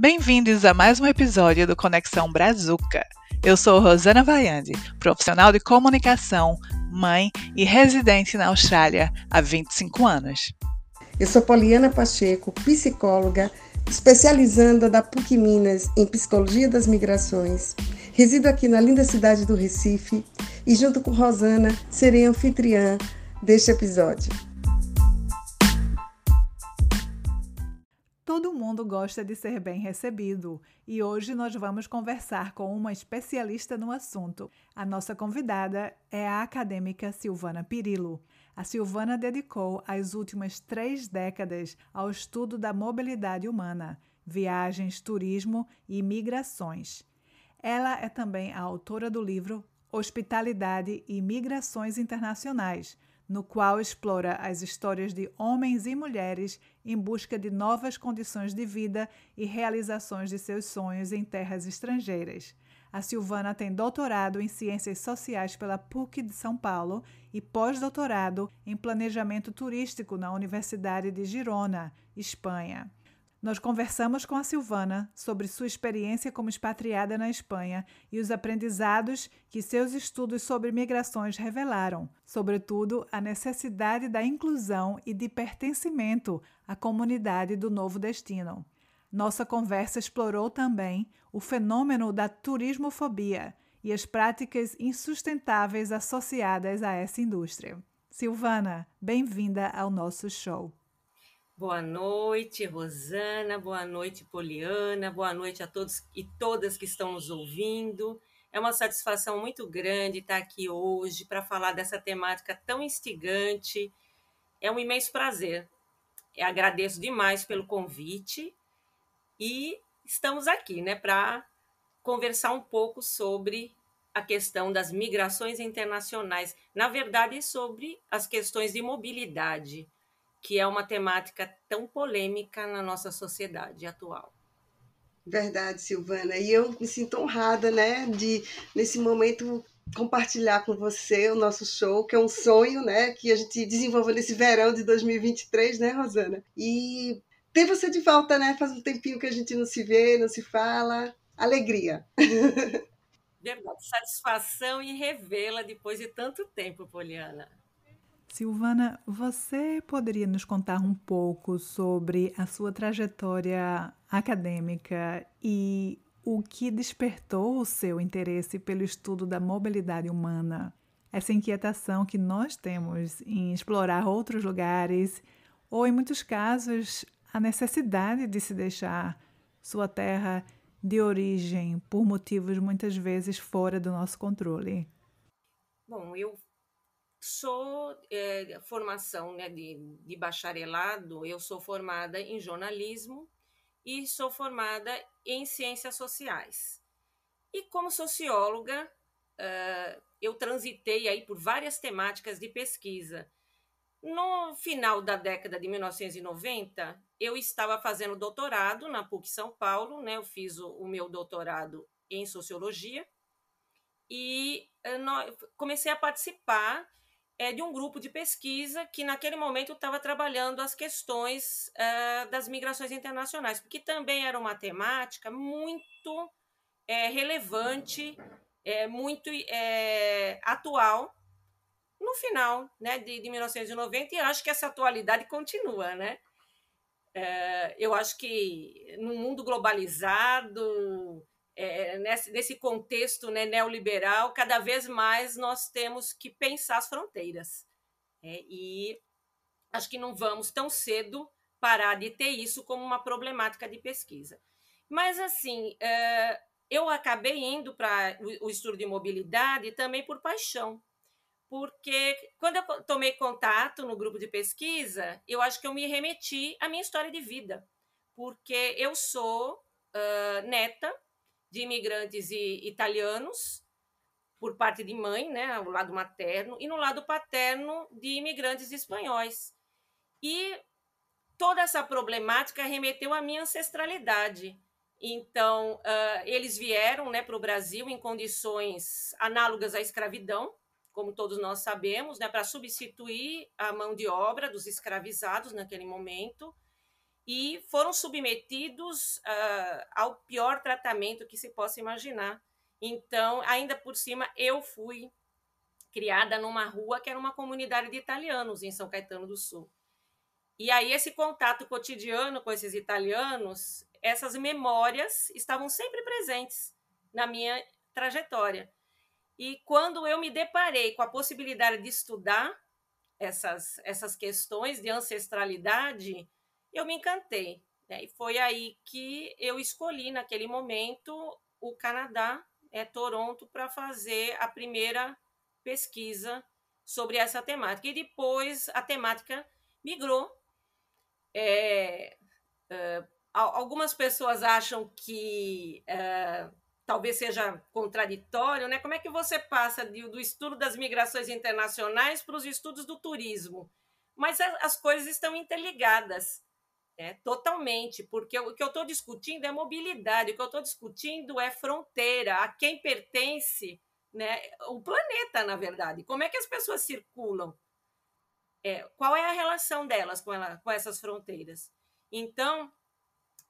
Bem-vindos a mais um episódio do Conexão Brazuca. Eu sou Rosana Vaiande, profissional de comunicação, mãe e residente na Austrália há 25 anos. Eu sou Poliana Pacheco, psicóloga, especializanda da PUC Minas em Psicologia das Migrações. Resido aqui na linda cidade do Recife e, junto com Rosana, serei anfitriã deste episódio. Todo mundo gosta de ser bem recebido e hoje nós vamos conversar com uma especialista no assunto. A nossa convidada é a acadêmica Silvana Pirillo. A Silvana dedicou as últimas três décadas ao estudo da mobilidade humana, viagens, turismo e migrações. Ela é também a autora do livro Hospitalidade e Migrações Internacionais no qual explora as histórias de homens e mulheres em busca de novas condições de vida e realizações de seus sonhos em terras estrangeiras. A Silvana tem doutorado em Ciências Sociais pela PUC de São Paulo e pós-doutorado em Planejamento Turístico na Universidade de Girona, Espanha. Nós conversamos com a Silvana sobre sua experiência como expatriada na Espanha e os aprendizados que seus estudos sobre migrações revelaram, sobretudo a necessidade da inclusão e de pertencimento à comunidade do novo destino. Nossa conversa explorou também o fenômeno da turismofobia e as práticas insustentáveis associadas a essa indústria. Silvana, bem-vinda ao nosso show. Boa noite, Rosana. Boa noite, Poliana. Boa noite a todos e todas que estão nos ouvindo. É uma satisfação muito grande estar aqui hoje para falar dessa temática tão instigante. É um imenso prazer. Eu agradeço demais pelo convite e estamos aqui, né, para conversar um pouco sobre a questão das migrações internacionais, na verdade, sobre as questões de mobilidade que é uma temática tão polêmica na nossa sociedade atual. Verdade, Silvana. E eu me sinto honrada, né, de nesse momento compartilhar com você o nosso show, que é um sonho, né, que a gente desenvolveu nesse verão de 2023, né, Rosana? E ter você de volta, né? Faz um tempinho que a gente não se vê, não se fala. Alegria. Verdade, satisfação em revê-la depois de tanto tempo, Poliana. Silvana, você poderia nos contar um pouco sobre a sua trajetória acadêmica e o que despertou o seu interesse pelo estudo da mobilidade humana? Essa inquietação que nós temos em explorar outros lugares, ou em muitos casos, a necessidade de se deixar sua terra de origem por motivos muitas vezes fora do nosso controle. Bom, eu Sou é, formação né, de, de bacharelado, eu sou formada em jornalismo e sou formada em ciências sociais. E como socióloga, uh, eu transitei aí por várias temáticas de pesquisa. No final da década de 1990, eu estava fazendo doutorado na PUC São Paulo, né? Eu fiz o, o meu doutorado em sociologia e uh, no, comecei a participar é, de um grupo de pesquisa que, naquele momento, estava trabalhando as questões é, das migrações internacionais, porque também era uma temática muito é, relevante, é, muito é, atual no final né, de, de 1990, e acho que essa atualidade continua. Né? Eu acho que no mundo globalizado, é, nesse, nesse contexto né, neoliberal, cada vez mais nós temos que pensar as fronteiras. É, e acho que não vamos tão cedo parar de ter isso como uma problemática de pesquisa. Mas, assim, é, eu acabei indo para o estudo de mobilidade também por paixão, porque quando eu tomei contato no grupo de pesquisa, eu acho que eu me remeti à minha história de vida, porque eu sou neta de imigrantes italianos, por parte de mãe, né, o lado materno, e no lado paterno de imigrantes espanhóis. E toda essa problemática remeteu à minha ancestralidade. Então, uh, eles vieram né, para o Brasil em condições análogas à escravidão, como todos nós sabemos, né, para substituir a mão de obra dos escravizados naquele momento. E foram submetidos uh, ao pior tratamento que se possa imaginar. Então, ainda por cima, eu fui criada numa rua que era uma comunidade de italianos em São Caetano do Sul. E aí esse contato cotidiano com esses italianos, essas memórias estavam sempre presentes na minha trajetória. E quando eu me deparei com a possibilidade de estudar essas, essas questões de ancestralidade, eu me encantei. Né? E foi aí que eu escolhi, naquele momento, o Canadá, é, Toronto, para fazer a primeira pesquisa sobre essa temática. E depois a temática migrou. É, é, algumas pessoas acham que é, talvez seja contraditório, né? Como é que você passa de, do estudo das migrações internacionais para os estudos do turismo? Mas as coisas estão interligadas. É, totalmente, porque o que eu estou discutindo é mobilidade, o que eu estou discutindo é fronteira, a quem pertence né, o planeta, na verdade. Como é que as pessoas circulam? É, qual é a relação delas com, ela, com essas fronteiras? Então,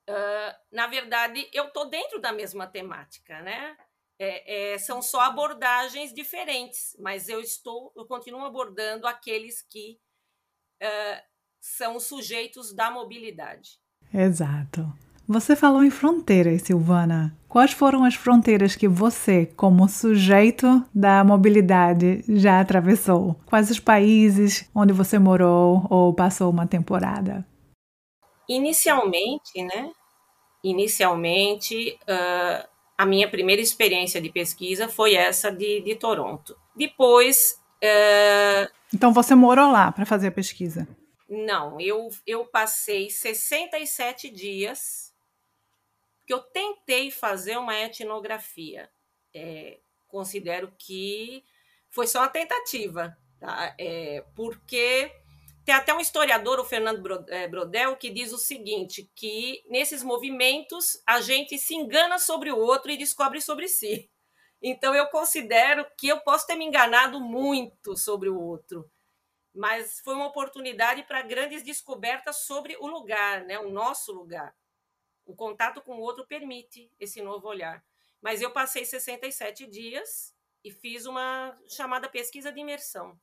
uh, na verdade, eu estou dentro da mesma temática, né? É, é, são só abordagens diferentes, mas eu estou, eu continuo abordando aqueles que uh, são sujeitos da mobilidade. Exato. Você falou em fronteiras, Silvana. Quais foram as fronteiras que você, como sujeito da mobilidade, já atravessou? Quais os países onde você morou ou passou uma temporada? Inicialmente, né? Inicialmente, uh, a minha primeira experiência de pesquisa foi essa de, de Toronto. Depois. Uh... Então você morou lá para fazer a pesquisa? Não, eu, eu passei 67 dias que eu tentei fazer uma etnografia. É, considero que foi só uma tentativa, tá? É, porque tem até um historiador, o Fernando é, Brodel, que diz o seguinte, que nesses movimentos a gente se engana sobre o outro e descobre sobre si. Então eu considero que eu posso ter me enganado muito sobre o outro, mas foi uma oportunidade para grandes descobertas sobre o lugar, né, o nosso lugar. O contato com o outro permite esse novo olhar. Mas eu passei 67 dias e fiz uma chamada pesquisa de imersão.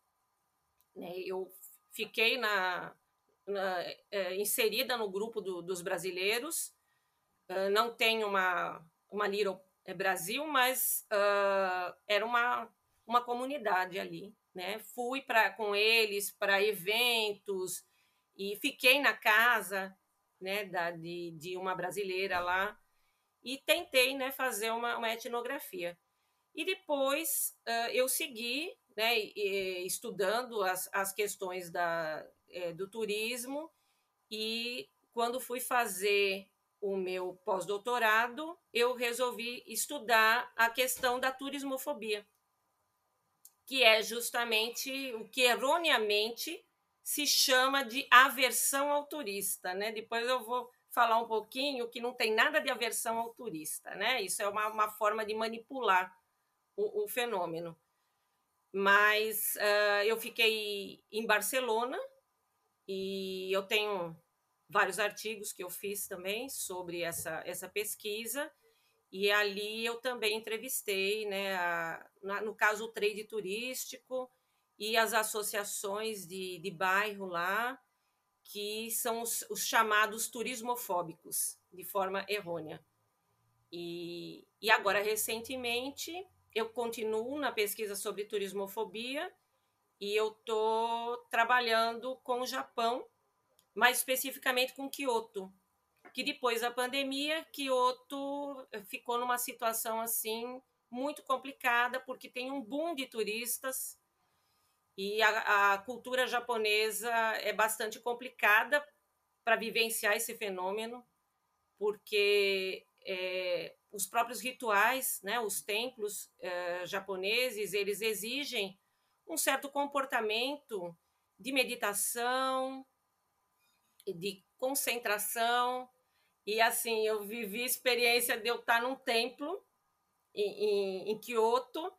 Né? Eu fiquei na, na é, inserida no grupo do, dos brasileiros. Não tenho uma, uma Little é, Brasil, mas uh, era uma, uma comunidade ali. Né? Fui pra, com eles para eventos e fiquei na casa né, da, de, de uma brasileira lá, e tentei né, fazer uma, uma etnografia. E depois uh, eu segui né, estudando as, as questões da, é, do turismo, e quando fui fazer o meu pós-doutorado, eu resolvi estudar a questão da turismofobia, que é justamente o que erroneamente se chama de aversão ao turista, né? Depois eu vou falar um pouquinho que não tem nada de aversão ao turista, né? Isso é uma, uma forma de manipular o, o fenômeno. Mas uh, eu fiquei em Barcelona e eu tenho vários artigos que eu fiz também sobre essa, essa pesquisa e ali eu também entrevistei, né, a, na, no caso o trade turístico, e as associações de, de bairro lá, que são os, os chamados turismofóbicos, de forma errônea. E, e agora, recentemente, eu continuo na pesquisa sobre turismofobia e eu estou trabalhando com o Japão, mais especificamente com Kyoto, que depois da pandemia, Kyoto ficou numa situação assim muito complicada, porque tem um boom de turistas, e a, a cultura japonesa é bastante complicada para vivenciar esse fenômeno, porque é, os próprios rituais, né, os templos é, japoneses, eles exigem um certo comportamento de meditação, de concentração. E assim, eu vivi a experiência de eu estar num templo em, em, em Kyoto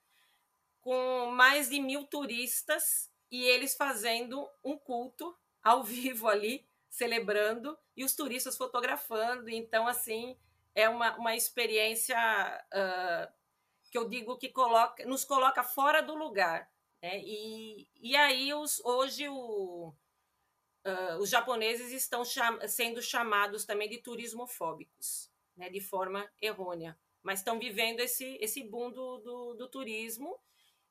com mais de mil turistas e eles fazendo um culto ao vivo ali celebrando e os turistas fotografando. Então, assim, é uma, uma experiência uh, que eu digo que coloca, nos coloca fora do lugar. Né? E, e aí, os, hoje, o, uh, os japoneses estão cham sendo chamados também de turismofóbicos, né? de forma errônea. Mas estão vivendo esse, esse boom do, do, do turismo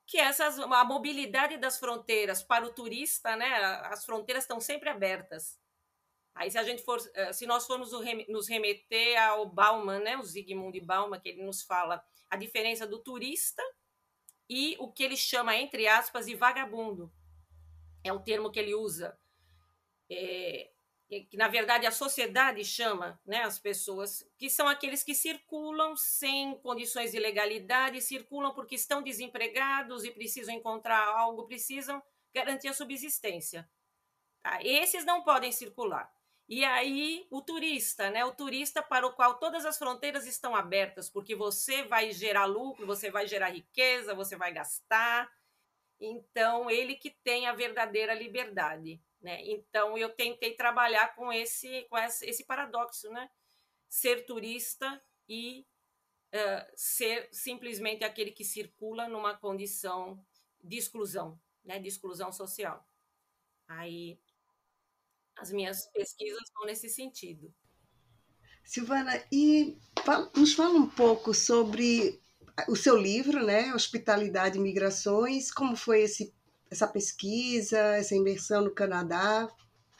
que essas a mobilidade das fronteiras para o turista, né? As fronteiras estão sempre abertas. Aí se a gente for, se nós formos nos remeter ao Bauman, né, o Zygmunt Bauman, que ele nos fala a diferença do turista e o que ele chama entre aspas de vagabundo. É o termo que ele usa. É, que na verdade a sociedade chama né, as pessoas, que são aqueles que circulam sem condições de legalidade, circulam porque estão desempregados e precisam encontrar algo, precisam garantir a subsistência. Tá? Esses não podem circular. E aí o turista, né? O turista para o qual todas as fronteiras estão abertas, porque você vai gerar lucro, você vai gerar riqueza, você vai gastar. Então, ele que tem a verdadeira liberdade. Né? Então, eu tentei trabalhar com esse, com esse paradoxo, né? ser turista e uh, ser simplesmente aquele que circula numa condição de exclusão, né? de exclusão social. Aí, as minhas pesquisas vão nesse sentido. Silvana, e nos fala um pouco sobre o seu livro, né? Hospitalidade e Migrações, como foi esse essa pesquisa, essa imersão no Canadá?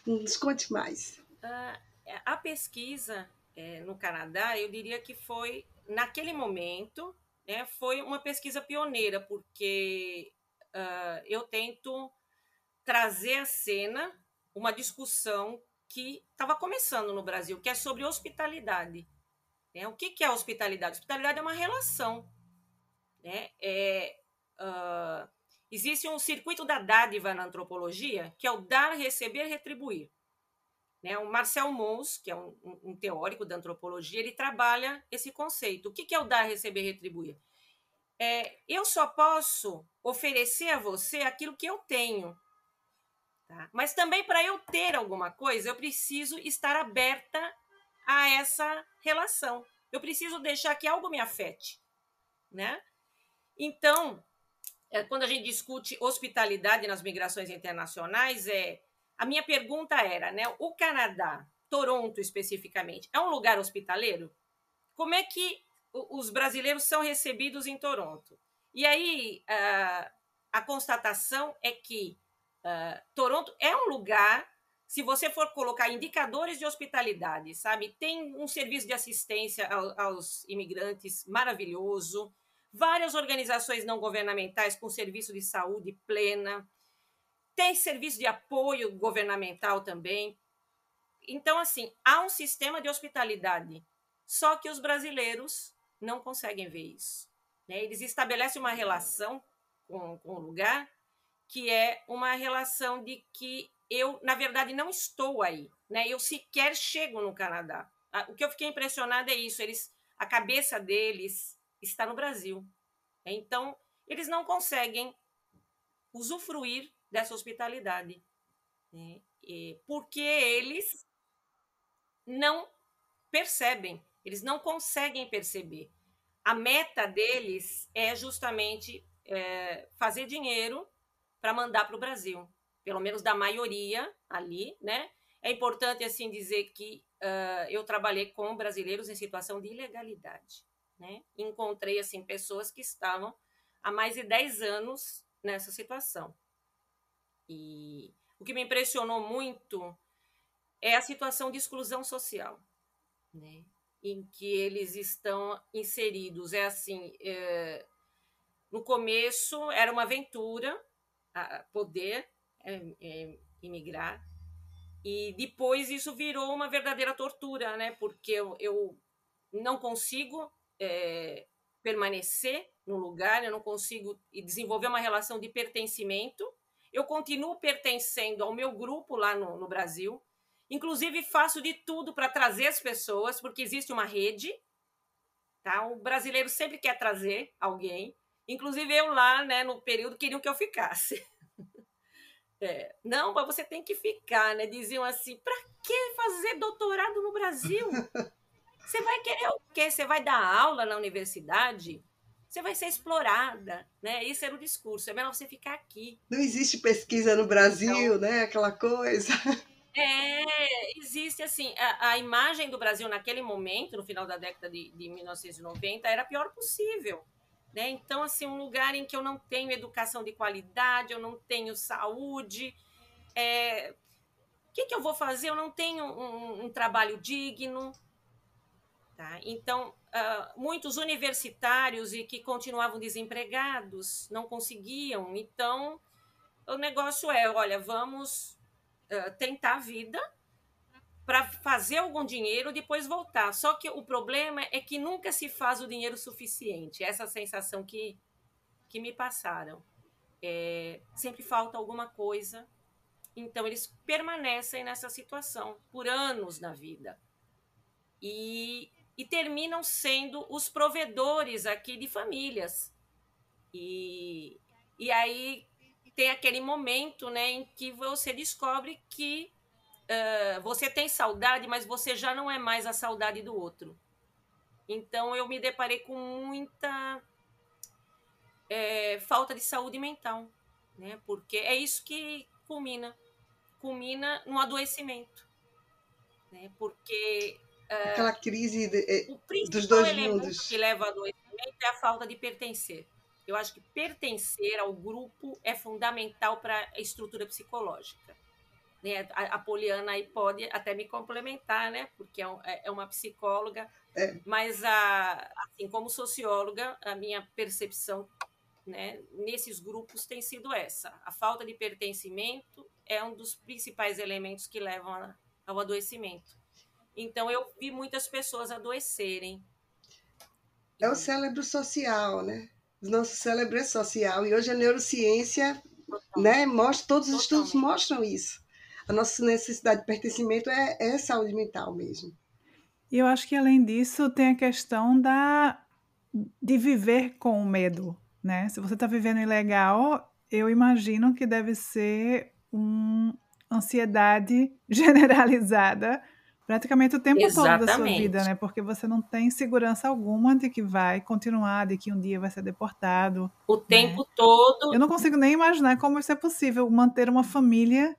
Nos conte mais. Uh, a pesquisa é, no Canadá, eu diria que foi, naquele momento, né, foi uma pesquisa pioneira, porque uh, eu tento trazer à cena uma discussão que estava começando no Brasil, que é sobre hospitalidade. Né? O que, que é hospitalidade? Hospitalidade é uma relação. Né? É, uh, Existe um circuito da dádiva na antropologia, que é o dar, receber, retribuir. Né? O Marcel Mons, que é um, um, teórico da antropologia, ele trabalha esse conceito. O que é o dar, receber, retribuir? É, eu só posso oferecer a você aquilo que eu tenho. Tá? Mas também para eu ter alguma coisa, eu preciso estar aberta a essa relação. Eu preciso deixar que algo me afete. Né? Então, é, quando a gente discute hospitalidade nas migrações internacionais, é a minha pergunta era, né, o Canadá, Toronto especificamente, é um lugar hospitaleiro? Como é que os brasileiros são recebidos em Toronto? E aí a, a constatação é que uh, Toronto é um lugar, se você for colocar indicadores de hospitalidade, sabe, tem um serviço de assistência aos imigrantes maravilhoso várias organizações não governamentais com serviço de saúde plena, tem serviço de apoio governamental também. Então, assim, há um sistema de hospitalidade, só que os brasileiros não conseguem ver isso. Né? Eles estabelecem uma relação com, com o lugar que é uma relação de que eu, na verdade, não estou aí. Né? Eu sequer chego no Canadá. O que eu fiquei impressionada é isso. Eles, a cabeça deles está no Brasil. Então, eles não conseguem usufruir dessa hospitalidade, né? porque eles não percebem, eles não conseguem perceber. A meta deles é justamente é, fazer dinheiro para mandar para o Brasil, pelo menos da maioria ali, né? É importante assim dizer que uh, eu trabalhei com brasileiros em situação de ilegalidade né? Encontrei assim pessoas que estavam há mais de 10 anos nessa situação. E o que me impressionou muito é a situação de exclusão social, né? Em que eles estão inseridos. É assim, é... no começo era uma aventura poder é, é, imigrar e depois isso virou uma verdadeira tortura, né? Porque eu, eu não consigo é, permanecer no lugar, eu não consigo desenvolver uma relação de pertencimento. Eu continuo pertencendo ao meu grupo lá no, no Brasil. Inclusive, faço de tudo para trazer as pessoas, porque existe uma rede. Tá? O brasileiro sempre quer trazer alguém. Inclusive, eu lá, né, no período, queriam que eu ficasse. É, não, mas você tem que ficar, né? Diziam assim, para que fazer doutorado no Brasil? Você vai querer o quê? Você vai dar aula na universidade? Você vai ser explorada, né? Isso era o discurso. É melhor você ficar aqui. Não existe pesquisa no Brasil, então, né? Aquela coisa. É, existe assim, a, a, imagem do Brasil naquele momento, no final da década de, de 1990, era a pior possível. Né? Então, assim, um lugar em que eu não tenho educação de qualidade, eu não tenho saúde. É... O que, que eu vou fazer? Eu não tenho um, um trabalho digno. Tá? Então, uh, muitos universitários e que continuavam desempregados não conseguiam. Então, o negócio é: olha, vamos uh, tentar a vida para fazer algum dinheiro depois voltar. Só que o problema é que nunca se faz o dinheiro suficiente. Essa sensação que, que me passaram. É, sempre falta alguma coisa. Então, eles permanecem nessa situação por anos na vida. E, e terminam sendo os provedores aqui de famílias. E, e aí tem aquele momento né, em que você descobre que uh, você tem saudade, mas você já não é mais a saudade do outro. Então eu me deparei com muita é, falta de saúde mental, né? Porque é isso que culmina, culmina no adoecimento, né? Porque aquela crise de, o dos dois mundos que leva ao adoecimento é a falta de pertencer. Eu acho que pertencer ao grupo é fundamental para a estrutura psicológica. Né? A, a Poliana aí pode até me complementar, né? Porque é, um, é, é uma psicóloga, é. mas a, assim, como socióloga, a minha percepção né, nesses grupos tem sido essa. A falta de pertencimento é um dos principais elementos que levam a, ao adoecimento. Então, eu vi muitas pessoas adoecerem. É o cérebro social, né? O nosso cérebro é social. E hoje a neurociência né, mostra, todos os estudos mostram isso a nossa necessidade de pertencimento é, é saúde mental mesmo. E eu acho que além disso tem a questão da de viver com o medo, né? Se você está vivendo ilegal, eu imagino que deve ser uma ansiedade generalizada praticamente o tempo Exatamente. todo da sua vida, né? Porque você não tem segurança alguma de que vai continuar, de que um dia vai ser deportado. O né? tempo todo. Eu não consigo nem imaginar como isso é possível manter uma família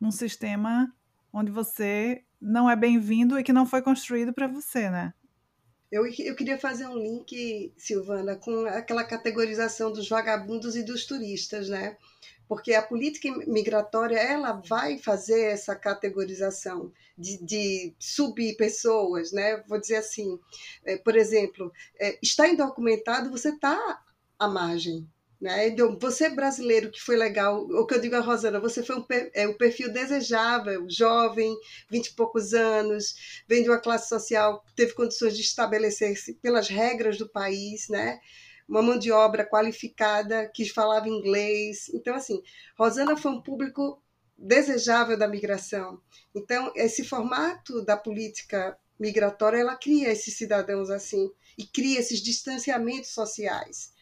num sistema onde você não é bem-vindo e que não foi construído para você, né? Eu, eu queria fazer um link, Silvana, com aquela categorização dos vagabundos e dos turistas, né? Porque a política migratória ela vai fazer essa categorização de, de sub-pessoas, né? Vou dizer assim, é, por exemplo, é, está indocumentado, você está à margem, né? Então, você brasileiro que foi legal, o que eu digo a Rosana, você foi um, é, um perfil desejável, jovem, vinte e poucos anos, vem de uma classe social teve condições de estabelecer-se pelas regras do país, né? Uma mão de obra qualificada que falava inglês. Então, assim, Rosana foi um público desejável da migração. Então, esse formato da política migratória, ela cria esses cidadãos assim, e cria esses distanciamentos sociais.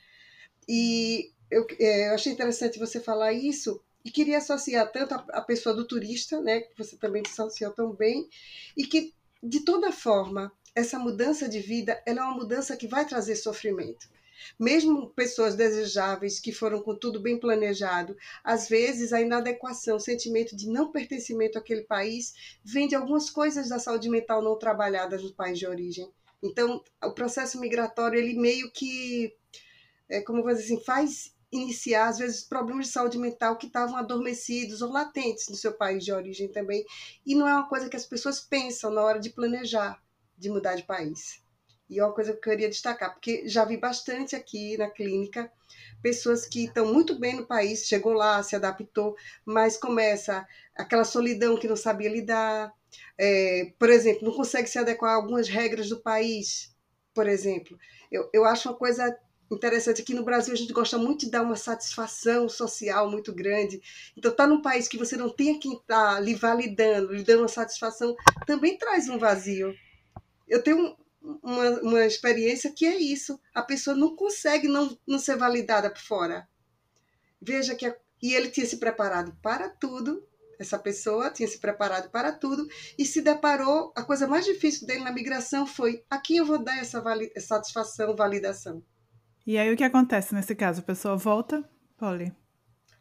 E eu, é, eu achei interessante você falar isso e queria associar tanto a, a, pessoa do turista, né, que você também associou tão bem, e que, de toda forma, essa mudança de vida ela é uma mudança que vai trazer sofrimento. Mesmo pessoas desejáveis que foram com tudo bem planejado, às vezes a inadequação, o sentimento de não pertencimento àquele país vem de algumas coisas da saúde mental não trabalhadas no país de origem. Então, o processo migratório ele meio que é, como vou dizer assim, faz iniciar, às vezes, problemas de saúde mental que estavam adormecidos ou latentes no seu país de origem também. E não é uma coisa que as pessoas pensam na hora de planejar de mudar de país. E é uma coisa que eu queria destacar, porque já vi bastante aqui na clínica pessoas que estão muito bem no país, chegou lá, se adaptou, mas começa aquela solidão que não sabia lidar. É, por exemplo, não consegue se adequar a algumas regras do país, por exemplo. Eu, eu acho uma coisa interessante aqui no Brasil a gente gosta muito de dar uma satisfação social muito grande então tá num país que você não tem quem está lhe validando lhe dando uma satisfação também traz um vazio eu tenho uma, uma experiência que é isso a pessoa não consegue não, não ser validada por fora veja que a, e ele tinha se preparado para tudo Essa pessoa tinha se preparado para tudo e se deparou. A coisa mais difícil dele na migração foi: a quem eu vou dar essa vali satisfação, validação? E aí o que acontece nesse caso? A pessoa volta, Polly?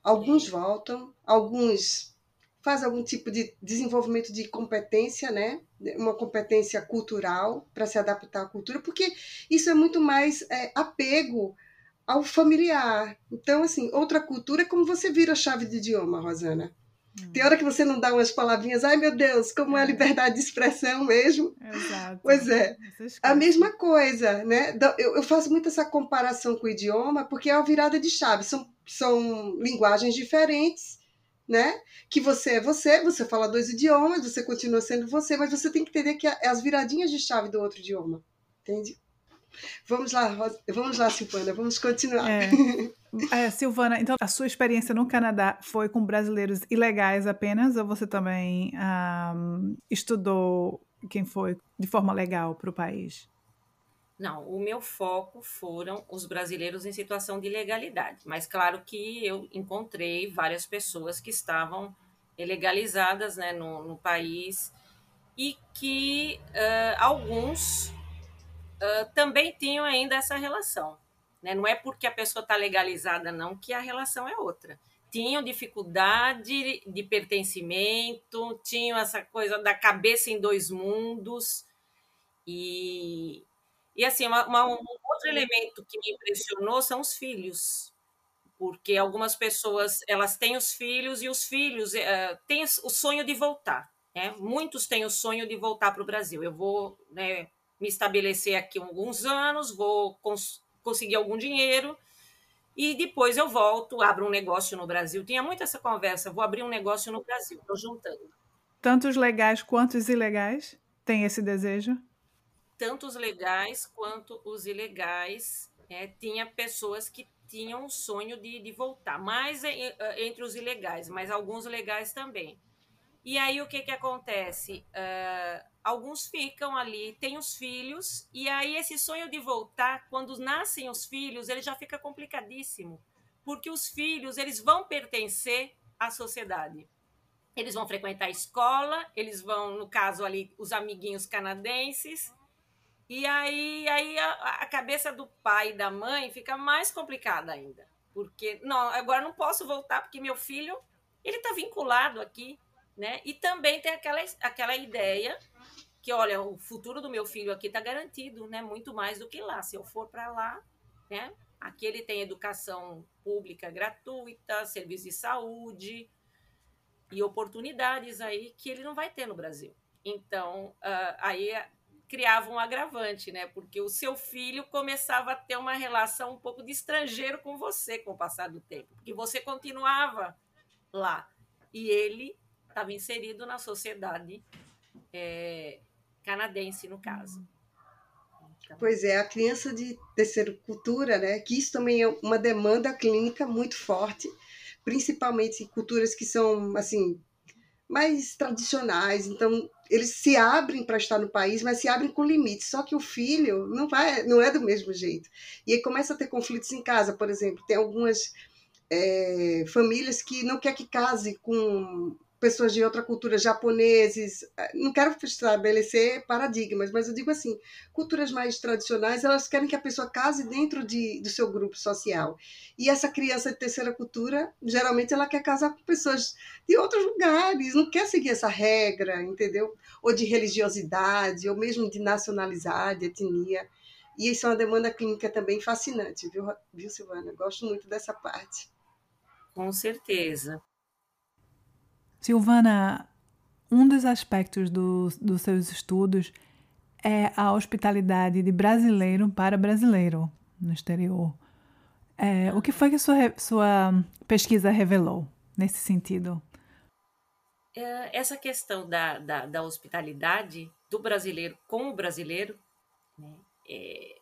Alguns voltam, alguns fazem algum tipo de desenvolvimento de competência, né? Uma competência cultural para se adaptar à cultura, porque isso é muito mais é, apego ao familiar. Então, assim, outra cultura é como você vira a chave de idioma, Rosana. Hum. Tem hora que você não dá umas palavrinhas, ai meu Deus, como é, é liberdade de expressão mesmo. Exato. Pois é. A mesma coisa, né? Eu, eu faço muito essa comparação com o idioma, porque é a virada de chave. São, são linguagens diferentes, né? Que você é você, você fala dois idiomas, você continua sendo você, mas você tem que entender que é as viradinhas de chave do outro idioma. Entende? Vamos lá, vamos lá, Silvana, vamos continuar. É. É, Silvana, então a sua experiência no Canadá foi com brasileiros ilegais apenas, ou você também um, estudou quem foi de forma legal para o país? Não, o meu foco foram os brasileiros em situação de ilegalidade, mas claro que eu encontrei várias pessoas que estavam legalizadas né, no, no país e que uh, alguns uh, também tinham ainda essa relação. Né? Não é porque a pessoa está legalizada, não, que a relação é outra. Tinham dificuldade de pertencimento, tinham essa coisa da cabeça em dois mundos. E, e assim, uma, uma, um outro elemento que me impressionou são os filhos. Porque algumas pessoas elas têm os filhos e os filhos uh, têm o sonho de voltar. Né? Muitos têm o sonho de voltar para o Brasil. Eu vou né, me estabelecer aqui alguns anos, vou cons conseguir algum dinheiro e depois eu volto, abro um negócio no Brasil. Tinha muito essa conversa, vou abrir um negócio no Brasil, estou juntando. Tanto os legais quanto os ilegais têm esse desejo? Tanto os legais quanto os ilegais. É, tinha pessoas que tinham o sonho de, de voltar, mais entre os ilegais, mas alguns legais também. E aí o que, que acontece? Uh, alguns ficam ali, têm os filhos, e aí esse sonho de voltar, quando nascem os filhos, ele já fica complicadíssimo, porque os filhos eles vão pertencer à sociedade. Eles vão frequentar a escola, eles vão, no caso ali, os amiguinhos canadenses, e aí, aí a, a cabeça do pai e da mãe fica mais complicada ainda, porque não, agora não posso voltar porque meu filho ele está vinculado aqui né? E também tem aquela, aquela ideia que, olha, o futuro do meu filho aqui está garantido, né? Muito mais do que lá. Se eu for para lá, né? Aqui ele tem educação pública gratuita, serviço de saúde e oportunidades aí que ele não vai ter no Brasil. Então, uh, aí criava um agravante, né? Porque o seu filho começava a ter uma relação um pouco de estrangeiro com você com o passar do tempo, porque você continuava lá e ele estava inserido na sociedade é, canadense, no caso. Então, pois é, a criança de terceira cultura, né, que isso também é uma demanda clínica muito forte, principalmente em culturas que são, assim, mais tradicionais, então eles se abrem para estar no país, mas se abrem com limites. Só que o filho não vai, não é do mesmo jeito. E aí começa a ter conflitos em casa, por exemplo. Tem algumas é, famílias que não quer que case com pessoas de outra cultura, japoneses, eh, não quero estabelecer paradigmas, mas eu digo assim, culturas mais tradicionais, elas querem que a pessoa case dentro de, do seu grupo social. E essa criança de terceira cultura, geralmente ela quer casar com pessoas de outros lugares, não quer seguir essa regra, entendeu? Ou de religiosidade, ou mesmo de nacionalidade, etnia. E isso é uma demanda clínica também fascinante, viu, viu Silvana? Gosto muito dessa parte. Com certeza. Silvana, um dos aspectos do, dos seus estudos é a hospitalidade de brasileiro para brasileiro no exterior. É, o que foi que sua, sua pesquisa revelou nesse sentido? É, essa questão da, da, da, hospitalidade do brasileiro com o brasileiro né, é,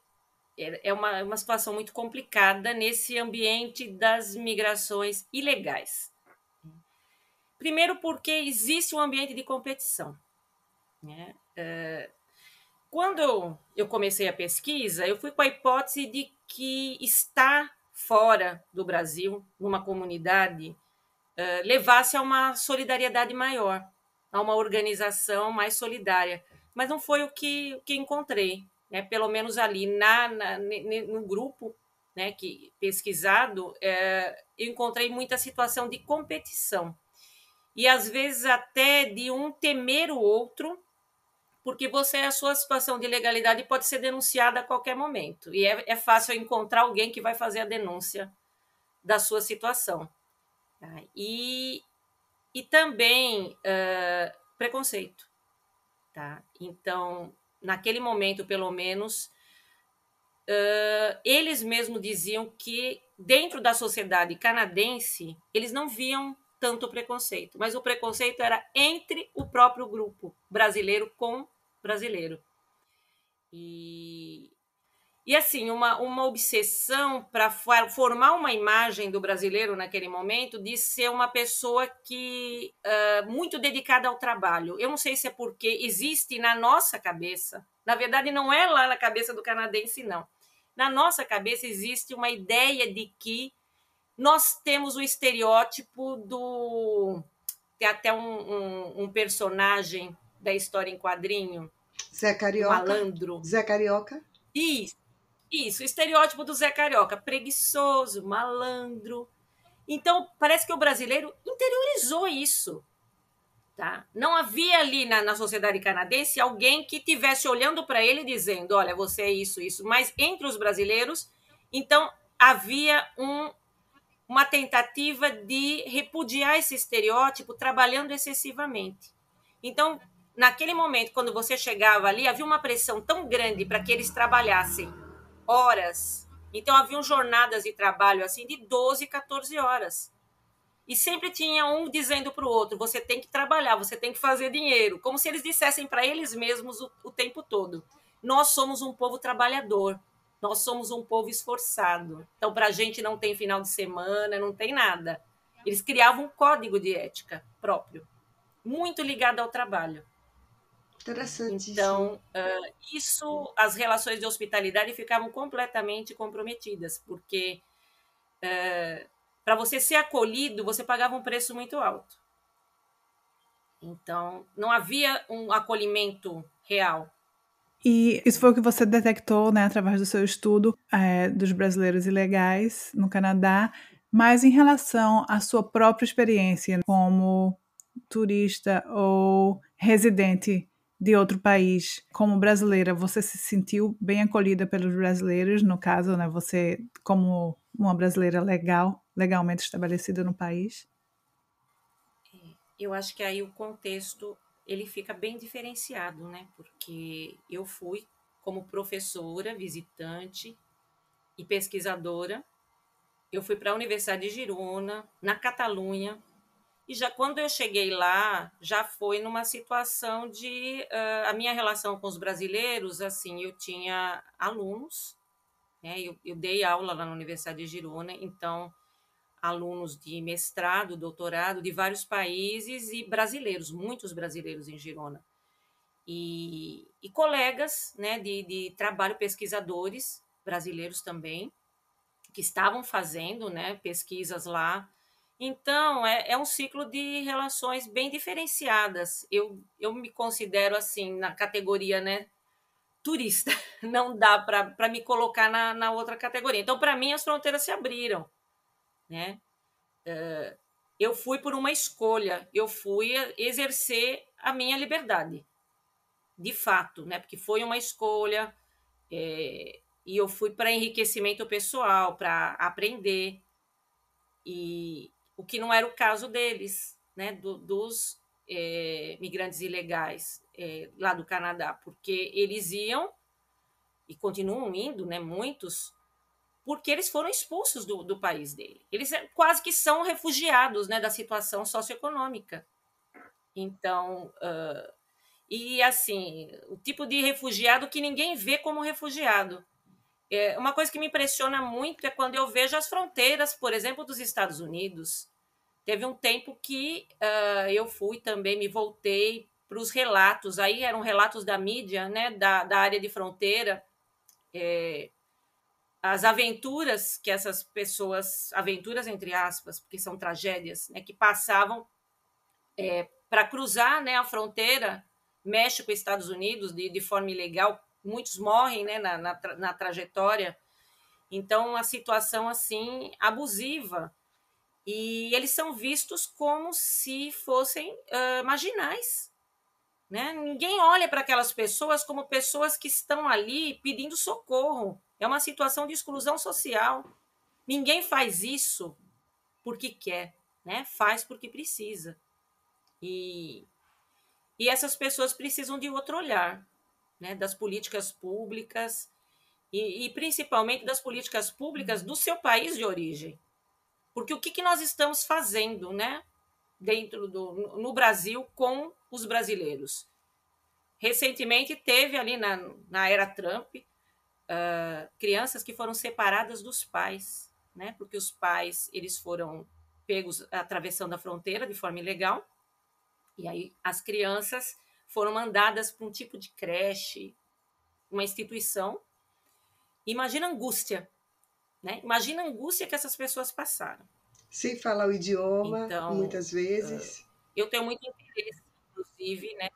é, é uma, uma situação muito complicada nesse ambiente das migrações ilegais. Primeiro, porque existe um ambiente de competição. Né? É, quando eu comecei a pesquisa, eu fui com a hipótese de que estar fora do Brasil, numa comunidade uh, levasse a uma solidariedade maior, a uma organização mais solidária. Mas não foi o que, que encontrei, né? pelo menos ali na, na no grupo né, que pesquisado, é, eu encontrei muita situação de competição e às vezes até de um temer o outro, porque você a sua situação de legalidade pode ser denunciada a qualquer momento e é, é fácil encontrar alguém que vai fazer a denúncia da sua situação. Tá? E, e também uh, preconceito. Tá? Então, naquele momento, pelo menos, uh, eles mesmos diziam que dentro da sociedade canadense eles não viam tanto preconceito, mas o preconceito era entre o próprio grupo brasileiro com brasileiro. E, e assim, uma, uma obsessão para formar uma imagem do brasileiro naquele momento de ser uma pessoa que uh, muito dedicada ao trabalho. Eu não sei se é porque existe na nossa cabeça, na verdade, não é lá na cabeça do canadense, não. Na nossa cabeça existe uma ideia de que nós temos o estereótipo do. Tem até um, um, um personagem da história em quadrinho. Zé Carioca. Malandro. Zé Carioca. Isso. Isso, o estereótipo do Zé Carioca, preguiçoso, malandro. Então, parece que o brasileiro interiorizou isso. Tá? Não havia ali na, na sociedade canadense alguém que tivesse olhando para ele dizendo: olha, você é isso, isso. Mas entre os brasileiros, então havia um, uma tentativa de repudiar esse estereótipo trabalhando excessivamente. Então, naquele momento, quando você chegava ali, havia uma pressão tão grande para que eles trabalhassem horas. Então, haviam jornadas de trabalho assim de 12, 14 horas. E sempre tinha um dizendo para o outro: você tem que trabalhar, você tem que fazer dinheiro. Como se eles dissessem para eles mesmos o, o tempo todo: nós somos um povo trabalhador, nós somos um povo esforçado. Então, para a gente não tem final de semana, não tem nada. Eles criavam um código de ética próprio, muito ligado ao trabalho. Interessante. Então, uh, isso, as relações de hospitalidade ficavam completamente comprometidas, porque uh, para você ser acolhido, você pagava um preço muito alto. Então, não havia um acolhimento real. E isso foi o que você detectou, né, através do seu estudo é, dos brasileiros ilegais no Canadá, mas em relação à sua própria experiência como turista ou residente de outro país, como brasileira, você se sentiu bem acolhida pelos brasileiros, no caso, né, você como uma brasileira legal, legalmente estabelecida no país? É, eu acho que aí o contexto ele fica bem diferenciado, né? Porque eu fui como professora, visitante e pesquisadora. Eu fui para a Universidade de Girona, na Catalunha, e já quando eu cheguei lá, já foi numa situação de uh, a minha relação com os brasileiros, assim, eu tinha alunos, né? Eu, eu dei aula lá na Universidade de Girona, então alunos de mestrado, doutorado de vários países e brasileiros, muitos brasileiros em Girona. E, e colegas né, de, de trabalho, pesquisadores brasileiros também, que estavam fazendo né, pesquisas lá. Então, é, é um ciclo de relações bem diferenciadas. Eu, eu me considero assim, na categoria né, turista, não dá para me colocar na, na outra categoria. Então, para mim, as fronteiras se abriram né? Uh, eu fui por uma escolha, eu fui exercer a minha liberdade, de fato, né? Porque foi uma escolha é, e eu fui para enriquecimento pessoal, para aprender e o que não era o caso deles, né? Do, dos é, migrantes ilegais é, lá do Canadá, porque eles iam e continuam indo, né? Muitos porque eles foram expulsos do, do país dele. Eles é, quase que são refugiados né, da situação socioeconômica. Então, uh, e assim, o tipo de refugiado que ninguém vê como refugiado. É, uma coisa que me impressiona muito é quando eu vejo as fronteiras, por exemplo, dos Estados Unidos. Teve um tempo que uh, eu fui também, me voltei para os relatos, aí eram relatos da mídia, né, da, da área de fronteira, é, as aventuras que essas pessoas, aventuras entre aspas, porque são tragédias, né, que passavam é, para cruzar né, a fronteira México Estados Unidos de, de forma ilegal, muitos morrem né, na, na, na trajetória. Então, uma situação assim abusiva. E eles são vistos como se fossem uh, marginais. Né? Ninguém olha para aquelas pessoas como pessoas que estão ali pedindo socorro. É uma situação de exclusão social. Ninguém faz isso porque quer, né? faz porque precisa. E, e essas pessoas precisam de outro olhar, né? das políticas públicas e, e principalmente das políticas públicas do seu país de origem. Porque o que, que nós estamos fazendo né? Dentro do, no Brasil com os brasileiros? Recentemente teve ali na, na era Trump uh, crianças que foram separadas dos pais, né? porque os pais eles foram pegos atravessando a fronteira de forma ilegal e aí as crianças foram mandadas para um tipo de creche, uma instituição. Imagina a angústia, né? Imagina a angústia que essas pessoas passaram. Sem falar o idioma, então, muitas vezes. Eu tenho muito interesse, inclusive, né,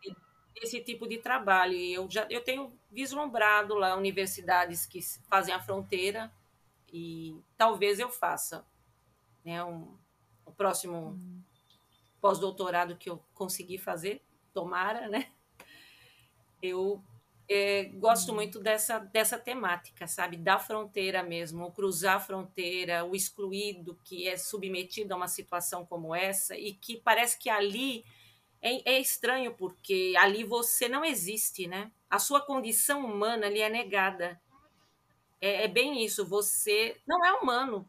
nesse tipo de trabalho. E eu já eu tenho vislumbrado lá universidades que fazem a fronteira e talvez eu faça, né, um, o próximo hum pós-doutorado que eu consegui fazer, tomara, né? Eu é, gosto uhum. muito dessa, dessa temática, sabe? Da fronteira mesmo, o cruzar a fronteira, o excluído que é submetido a uma situação como essa e que parece que ali é, é estranho porque ali você não existe, né? A sua condição humana ali é negada. É, é bem isso, você não é humano,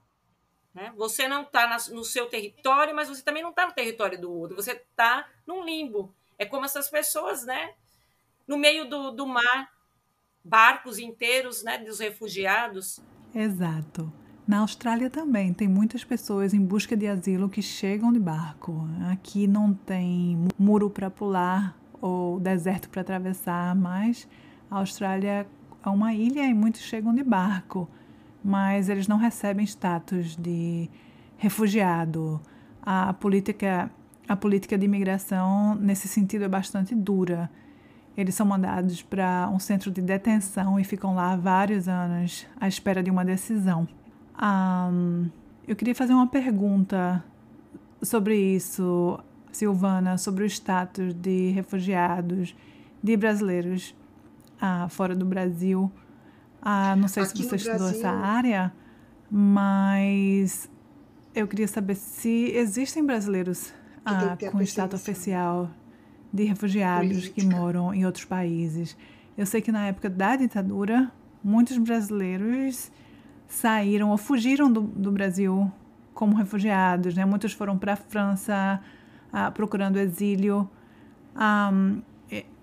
né? Você não está no seu território, mas você também não está no território do outro. Você está num limbo. É como essas pessoas, né? No meio do, do mar, barcos inteiros, né? Dos refugiados. Exato. Na Austrália também tem muitas pessoas em busca de asilo que chegam de barco. Aqui não tem muro para pular ou deserto para atravessar, mas a Austrália é uma ilha e muitos chegam de barco mas eles não recebem status de refugiado. A política, a política de imigração, nesse sentido, é bastante dura. Eles são mandados para um centro de detenção e ficam lá vários anos à espera de uma decisão. Um, eu queria fazer uma pergunta sobre isso, Silvana, sobre o status de refugiados, de brasileiros ah, fora do Brasil. Ah, não sei Aqui se você estudou Brasil... essa área, mas eu queria saber se existem brasileiros ah, com status oficial de refugiados Política. que moram em outros países. Eu sei que na época da ditadura, muitos brasileiros saíram ou fugiram do, do Brasil como refugiados, né? Muitos foram para a França ah, procurando exílio. Um,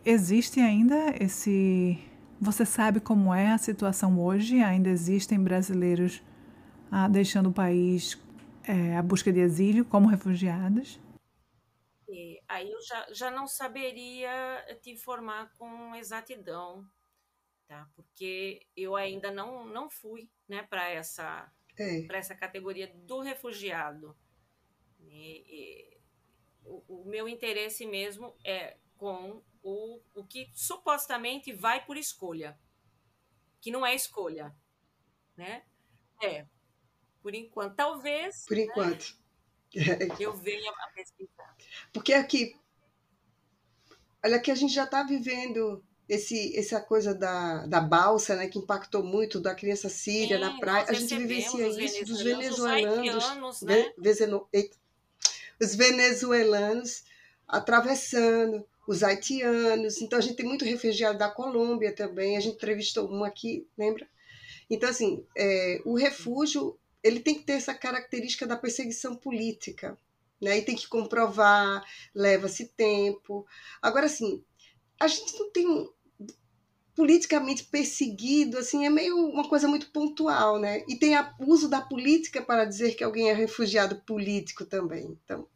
existe ainda esse você sabe como é a situação hoje? Ainda existem brasileiros ah, deixando o país é, à busca de exílio como refugiados? Aí eu já, já não saberia te informar com exatidão, tá? Porque eu ainda não, não fui né, para essa, é. essa categoria do refugiado. E, e, o, o meu interesse mesmo é com o, o que supostamente vai por escolha, que não é escolha, né? É, por enquanto. Talvez. Por né, enquanto. Né, eu venha a pesquisar. Porque aqui, olha que a gente já está vivendo esse, essa coisa da, da balsa, né, que impactou muito da criança síria Sim, na praia. A gente vivencia isso dos venezuelanos, né? os venezuelanos atravessando, os haitianos. Então, a gente tem muito refugiado da Colômbia também. A gente entrevistou um aqui, lembra? Então, assim, é, o refúgio ele tem que ter essa característica da perseguição política, né? E tem que comprovar, leva-se tempo. Agora, assim, a gente não tem politicamente perseguido, assim, é meio uma coisa muito pontual, né? E tem o uso da política para dizer que alguém é refugiado político também. Então,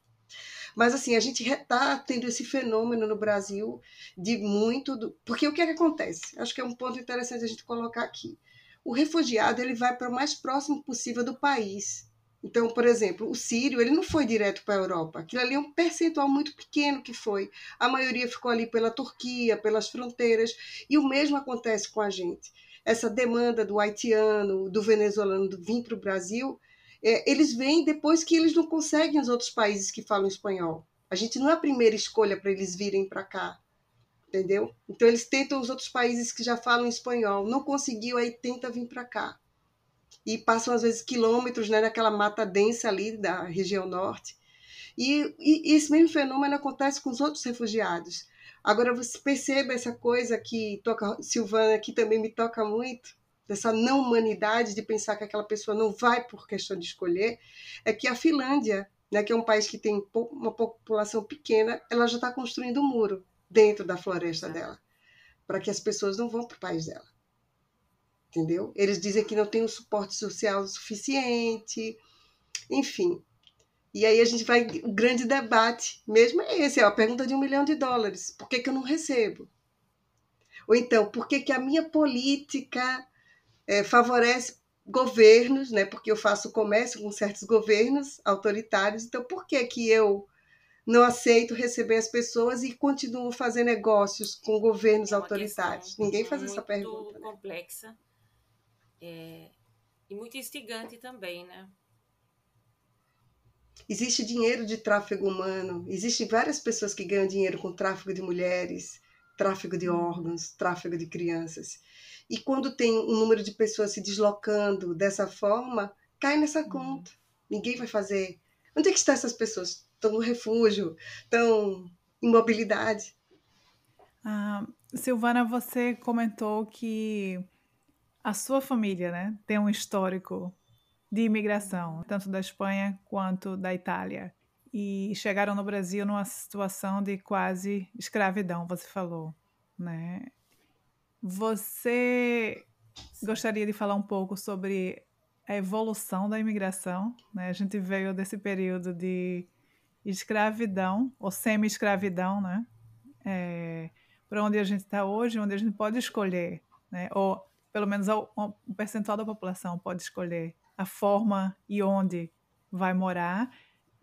mas assim, a gente está tendo esse fenômeno no Brasil de muito. Do... Porque o que, é que acontece? Acho que é um ponto interessante a gente colocar aqui. O refugiado ele vai para o mais próximo possível do país. Então, por exemplo, o sírio ele não foi direto para a Europa. Aquilo ali é um percentual muito pequeno que foi. A maioria ficou ali pela Turquia, pelas fronteiras. E o mesmo acontece com a gente. Essa demanda do haitiano, do venezuelano de vir para o Brasil, é, eles vêm depois que eles não conseguem os outros países que falam espanhol. A gente não é a primeira escolha para eles virem para cá entendeu? Então eles tentam os outros países que já falam espanhol, não conseguiu, aí tenta vir para cá. E passam às vezes quilômetros né, naquela mata densa ali da região norte. E, e, esse mesmo fenômeno acontece com os outros refugiados. Agora você perceba essa coisa que toca Silvana que também me toca muito, dessa não humanidade de pensar que aquela pessoa não vai por questão de escolher, é que a Finlândia, né, que é um país que tem uma população pequena, ela já está construindo um muro dentro da floresta dela, para que as pessoas não vão para o país dela. Entendeu? Eles dizem que não tem um suporte social suficiente, enfim. E aí a gente vai. O grande debate mesmo é esse: é a pergunta de um milhão de dólares. Por que, que eu não recebo? Ou então, por que, que a minha política é, favorece governos, né? Porque eu faço comércio com certos governos autoritários, então por que, que eu não aceito receber as pessoas e continuo fazer negócios com governos é autoritários? Ninguém faz essa pergunta. Muito né? complexa é, e muito instigante também, né? Existe dinheiro de tráfego humano, existem várias pessoas que ganham dinheiro com tráfigo de mulheres, tráfigo de órgãos, tráfigo de crianças. E quando tem um número de pessoas se deslocando dessa forma, cai nessa uhum. conta. Ninguém vai fazer. Onde é que estão essas pessoas? Estão no refúgio, estão em mobilidade. Ah, Silvana, você comentou que a sua família né, tem um histórico de imigração, tanto da Espanha quanto da Itália. E chegaram no Brasil numa situação de quase escravidão, você falou. Né? Você gostaria de falar um pouco sobre a evolução da imigração? Né? A gente veio desse período de escravidão, ou semi-escravidão, né? É, para onde a gente está hoje, onde a gente pode escolher, né? ou pelo menos um percentual da população pode escolher a forma e onde vai morar,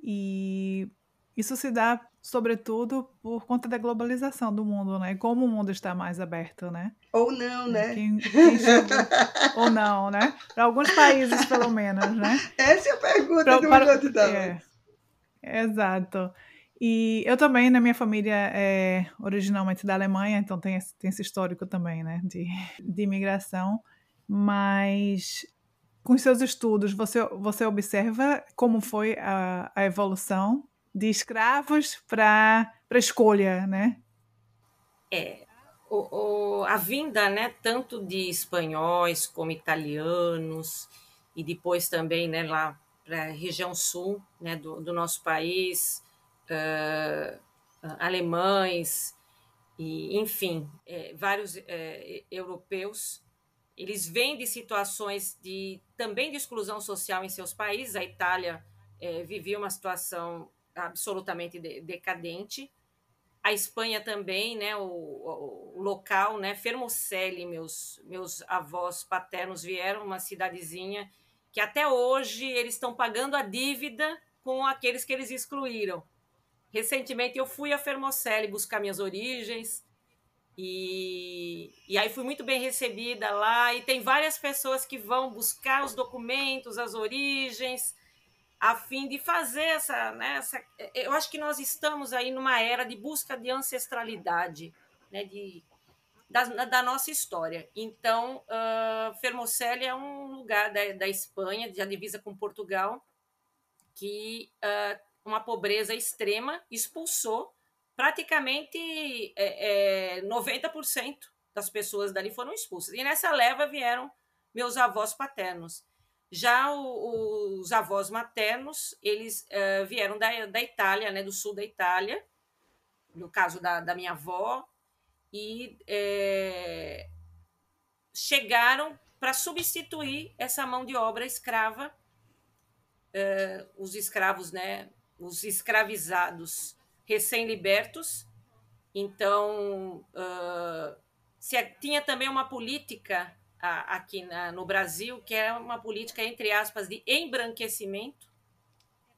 e isso se dá sobretudo por conta da globalização do mundo, né? Como o mundo está mais aberto, né? Ou não, né? Quem, quem ou não, né? Para alguns países, pelo menos, né? Essa é a pergunta pra, do para, é, Exato. E eu também, na minha família, é originalmente da Alemanha, então tem esse, tem esse histórico também, né, de, de imigração. Mas com seus estudos, você, você observa como foi a, a evolução de escravos para escolha, né? É, o, o, a vinda, né, tanto de espanhóis como italianos, e depois também, né, lá para a região sul né, do, do nosso país, uh, alemães, e, enfim, é, vários é, europeus, eles vêm de situações de também de exclusão social em seus países. A Itália é, vivia uma situação absolutamente de, decadente. A Espanha também, né, o, o, local, né, Fermocelli, meus meus avós paternos vieram, uma cidadezinha que até hoje eles estão pagando a dívida com aqueles que eles excluíram. Recentemente eu fui a Fermocelli buscar minhas origens e, e aí fui muito bem recebida lá e tem várias pessoas que vão buscar os documentos, as origens, a fim de fazer essa, né, essa eu acho que nós estamos aí numa era de busca de ancestralidade, né, de da, da nossa história. Então, uh, é um lugar da, da Espanha, já divisa com Portugal, que uh, uma pobreza extrema expulsou praticamente é, é, 90% das pessoas dali foram expulsas. E nessa leva vieram meus avós paternos. Já o, os avós maternos, eles uh, vieram da, da Itália, né, do sul da Itália, no caso da, da minha avó, e é, chegaram para substituir essa mão de obra escrava, é, os escravos, né, os escravizados recém-libertos. Então, uh, se tinha também uma política aqui na, no Brasil, que é uma política, entre aspas, de embranquecimento.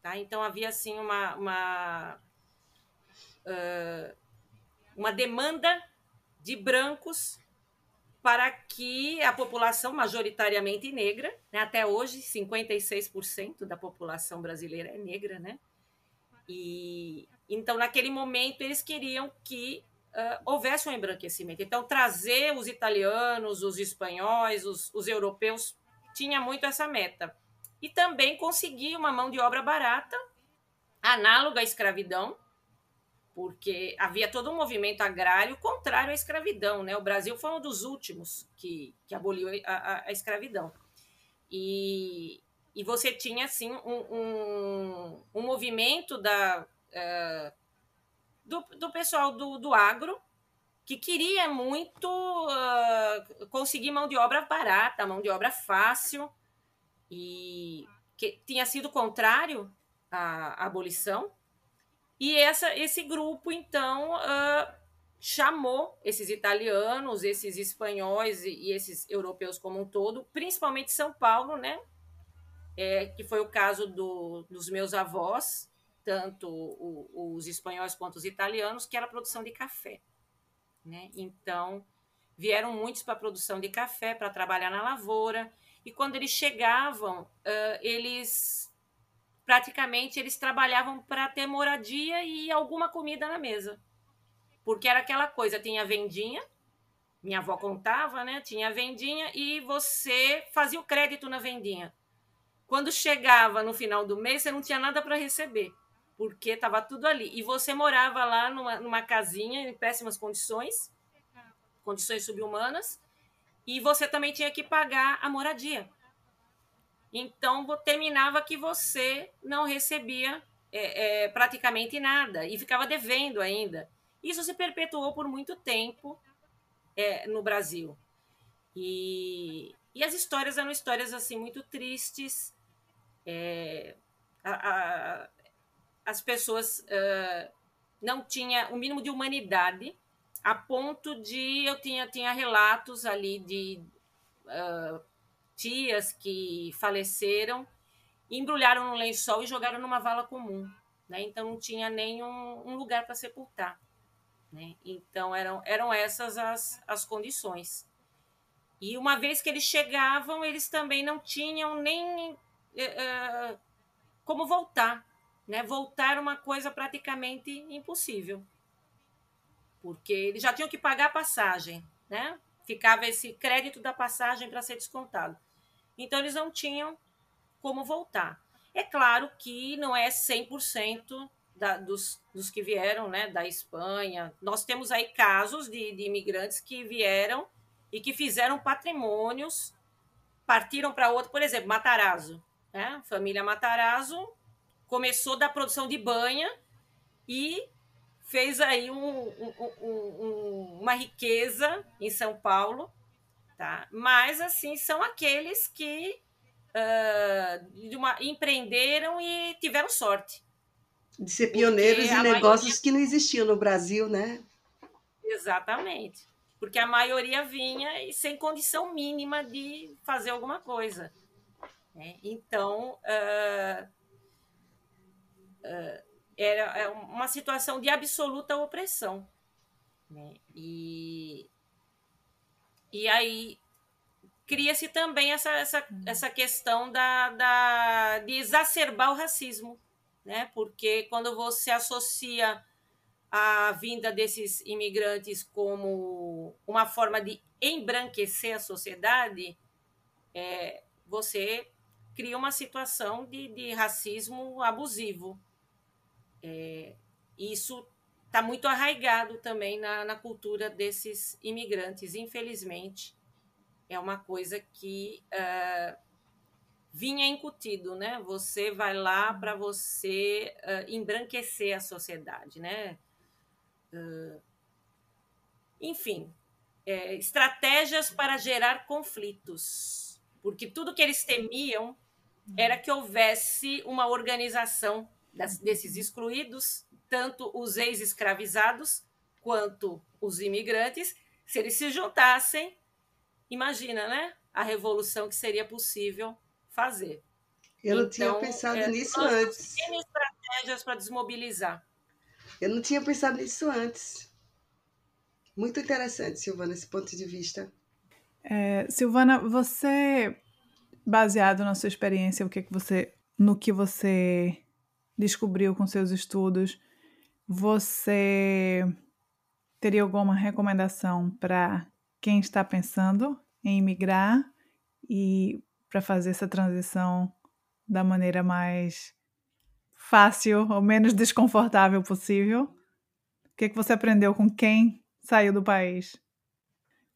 Tá? Então, havia, assim, uma, uma, uh, uma demanda de brancos para que a população majoritariamente negra, né, até hoje 56% da população brasileira é negra, né? E então naquele momento eles queriam que uh, houvesse um embranquecimento. Então trazer os italianos, os espanhóis, os, os europeus tinha muito essa meta e também conseguir uma mão de obra barata, análoga à escravidão, porque havia todo um movimento agrário contrário à escravidão. Né? O Brasil foi um dos últimos que, que aboliu a, a, a escravidão. E, e você tinha assim um, um, um movimento da, uh, do, do pessoal do, do agro que queria muito uh, conseguir mão de obra barata, mão de obra fácil, e que tinha sido contrário à, à abolição, e essa, esse grupo, então, uh, chamou esses italianos, esses espanhóis e, e, esses europeus como um todo, principalmente São Paulo, né? É, que foi o caso do, dos meus avós, tanto o, os espanhóis quanto os italianos, que era a produção de café. Né? Então, vieram muitos para a produção de café, para trabalhar na lavoura, e quando eles chegavam, uh, eles praticamente eles trabalhavam para ter moradia e alguma comida na mesa. Porque era aquela coisa, tinha vendinha, minha avó contava, né? Tinha vendinha e você fazia o crédito na vendinha. Quando chegava no final do mês, você não tinha nada para receber, porque estava tudo ali. E você morava lá numa, numa casinha em péssimas condições, condições subhumanas, e você também tinha que pagar a moradia. Então, terminava que você não recebia é, é, praticamente nada e ficava devendo ainda. Isso se perpetuou por muito tempo é, no Brasil. E, e, as histórias eram histórias assim muito tristes. É, a, a, as pessoas uh, não tinham o mínimo de humanidade, a ponto de eu tinha, tinha relatos ali de uh, tias que faleceram, embrulharam no lençol e jogaram numa vala comum. Né? Então não tinha nem um, lugar para sepultar. Né? Então eram, eram essas as, as condições. E uma vez que eles chegavam, eles também não tinham nem uh, como voltar. Né? Voltar uma coisa praticamente impossível. Porque eles já tinham que pagar a passagem. Né? Ficava esse crédito da passagem para ser descontado. Então, eles não tinham como voltar. É claro que não é 100% da, dos, dos que vieram né, da Espanha. Nós temos aí casos de, de imigrantes que vieram e que fizeram patrimônios, partiram para outro, por exemplo, Matarazzo. Né? Família Matarazzo começou da produção de banha e fez aí um, um, um, uma riqueza em São Paulo tá? Mas assim são aqueles que uh, uma, empreenderam e tiveram sorte. De ser pioneiros em negócios maioria... que não existiam no Brasil, né? Exatamente. Porque a maioria vinha sem condição mínima de fazer alguma coisa. Né? Então, uh, uh, era é uma situação de absoluta opressão. Né? E e aí cria-se também essa, essa, hum. essa questão da, da, de exacerbar o racismo, né? porque quando você associa a vinda desses imigrantes como uma forma de embranquecer a sociedade, é, você cria uma situação de, de racismo abusivo. É, isso está muito arraigado também na, na cultura desses imigrantes, infelizmente. É uma coisa que uh, vinha incutido, né? Você vai lá para você uh, embranquecer a sociedade, né? Uh, enfim, é, estratégias para gerar conflitos, porque tudo que eles temiam era que houvesse uma organização das, desses excluídos tanto os ex-escravizados quanto os imigrantes, se eles se juntassem imagina, né? A revolução que seria possível fazer. Eu não então, tinha pensado é, nisso antes. Tem estratégias para desmobilizar. Eu não tinha pensado nisso antes. Muito interessante, Silvana, esse ponto de vista. É, Silvana, você, baseado na sua experiência, o que, que você, no que você descobriu com seus estudos, você teria alguma recomendação para quem está pensando em migrar e para fazer essa transição da maneira mais fácil ou menos desconfortável possível? O que, que você aprendeu com quem saiu do país?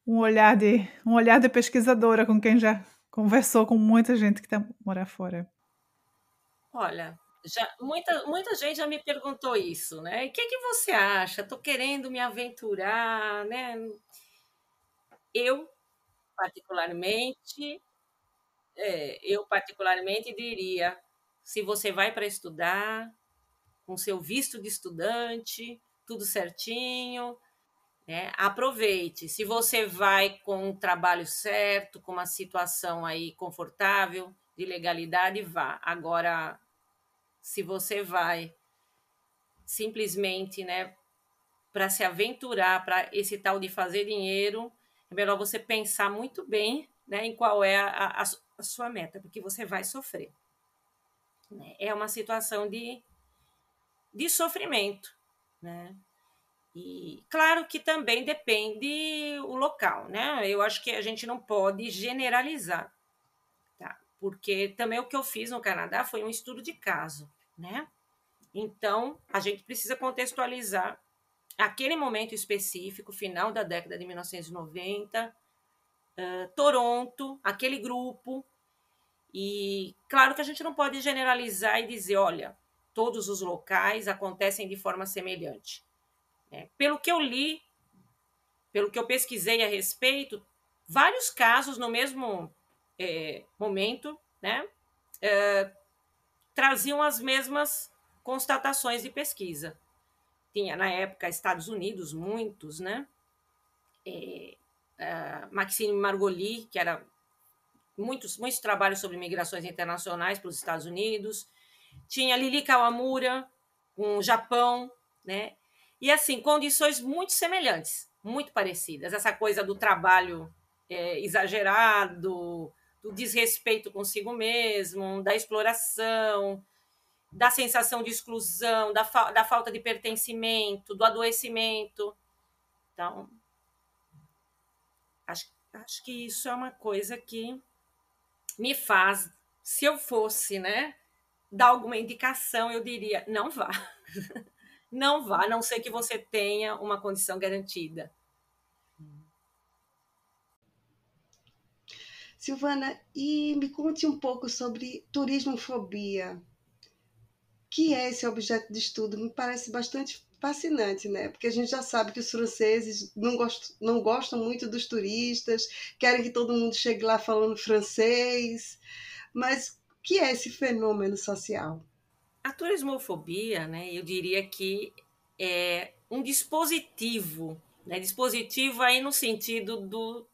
Um olhar de um olhar de pesquisadora com quem já conversou com muita gente que está morar fora. Olha, já, muita, muita gente já me perguntou isso, né? O que, que você acha? Estou querendo me aventurar, né? Eu, particularmente, é, eu particularmente diria, se você vai para estudar, com seu visto de estudante, tudo certinho, né? aproveite. Se você vai com um trabalho certo, com uma situação aí confortável, de legalidade, vá. Agora, se você vai simplesmente, né, para se aventurar, para esse tal de fazer dinheiro, é melhor você pensar muito bem, né, em qual é a, a, a sua meta, porque você vai sofrer. Né? É uma situação de, de sofrimento, né? E claro que também depende o local, né? Eu acho que a gente não pode generalizar porque também o que eu fiz no Canadá foi um estudo de caso, né? Então, a gente precisa contextualizar aquele momento específico, final da década de 1990, uh, Toronto, aquele grupo. E claro que a gente não pode generalizar e dizer, olha, todos os locais acontecem de forma semelhante. Né? Pelo que eu li, pelo que eu pesquisei a respeito, vários casos no mesmo é, momento, né, é, traziam as mesmas constatações de pesquisa. Tinha, na época, Estados Unidos, muitos, né? É, Maxime Margoli, que era muitos, muitos trabalhos sobre migrações internacionais para os Estados Unidos. Tinha Lili Kawamura, com o Japão, né? E, assim, condições muito semelhantes, muito parecidas. Essa coisa do trabalho é, exagerado, do desrespeito consigo mesmo, da exploração, da sensação de exclusão, da, fa da falta de pertencimento, do adoecimento. Então, acho, acho que isso é uma coisa que me faz, se eu fosse, né, dar alguma indicação, eu diria: não vá. não vá, a não ser que você tenha uma condição garantida. Silvana, e me conte um pouco sobre turismofobia. Que é esse objeto de estudo? Me parece bastante fascinante, né? Porque a gente já sabe que os franceses não gostam, não gostam muito dos turistas, querem que todo mundo chegue lá falando francês. Mas o que é esse fenômeno social? A turismofobia, né, eu diria que é um dispositivo, né, dispositivo aí no sentido do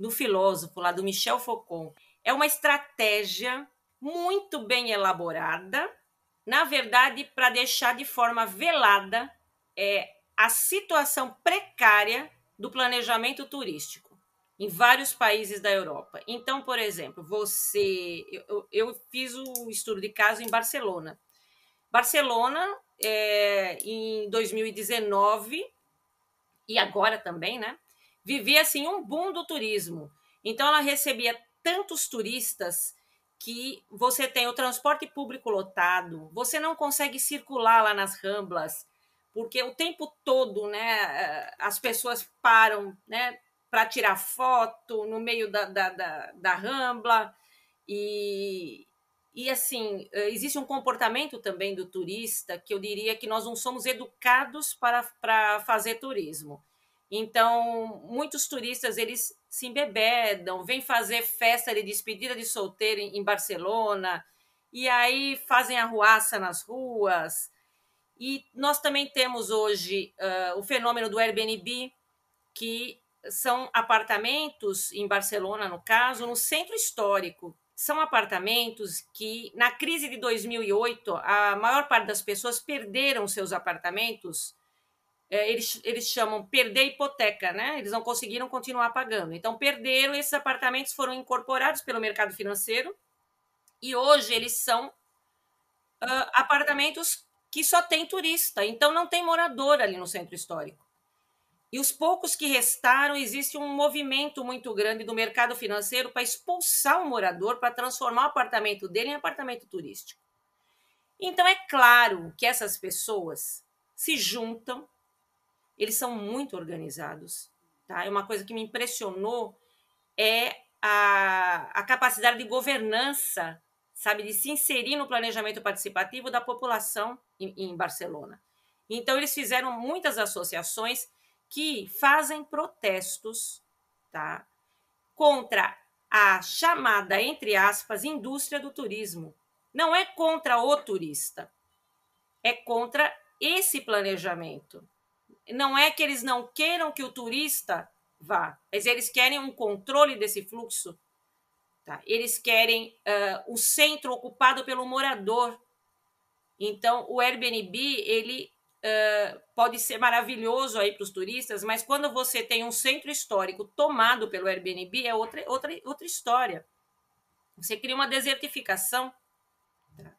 do filósofo lá do Michel Foucault. É uma estratégia muito bem elaborada, na verdade, para deixar de forma velada é, a situação precária do planejamento turístico em vários países da Europa. Então, por exemplo, você, eu, eu fiz o estudo de caso em Barcelona. Barcelona, é, em 2019 e agora também, né? Vivia assim um boom do turismo. Então ela recebia tantos turistas que você tem o transporte público lotado, você não consegue circular lá nas ramblas, porque o tempo todo, né, as pessoas param, né, para tirar foto no meio da, da, da, da rambla e, e assim, existe um comportamento também do turista que eu diria que nós não somos educados para, para fazer turismo. Então, muitos turistas eles se embebedam, vêm fazer festa de despedida de solteiro em Barcelona, e aí fazem arruaça nas ruas. E nós também temos hoje uh, o fenômeno do Airbnb, que são apartamentos, em Barcelona, no caso, no centro histórico. São apartamentos que, na crise de 2008, a maior parte das pessoas perderam seus apartamentos. É, eles, eles chamam perder hipoteca, né? Eles não conseguiram continuar pagando. Então, perderam, esses apartamentos foram incorporados pelo mercado financeiro e hoje eles são uh, apartamentos que só tem turista, então não tem morador ali no centro histórico. E os poucos que restaram, existe um movimento muito grande do mercado financeiro para expulsar o morador, para transformar o apartamento dele em apartamento turístico. Então é claro que essas pessoas se juntam, eles são muito organizados. Tá? É uma coisa que me impressionou é a, a capacidade de governança, sabe, de se inserir no planejamento participativo da população em, em Barcelona. Então eles fizeram muitas associações que fazem protestos tá, contra a chamada, entre aspas, indústria do turismo. Não é contra o turista, é contra esse planejamento. Não é que eles não queiram que o turista vá, mas eles querem um controle desse fluxo. Tá? Eles querem uh, o centro ocupado pelo morador. Então, o Airbnb ele uh, pode ser maravilhoso aí para os turistas, mas quando você tem um centro histórico tomado pelo Airbnb, é outra, outra, outra história. Você cria uma desertificação. Tá?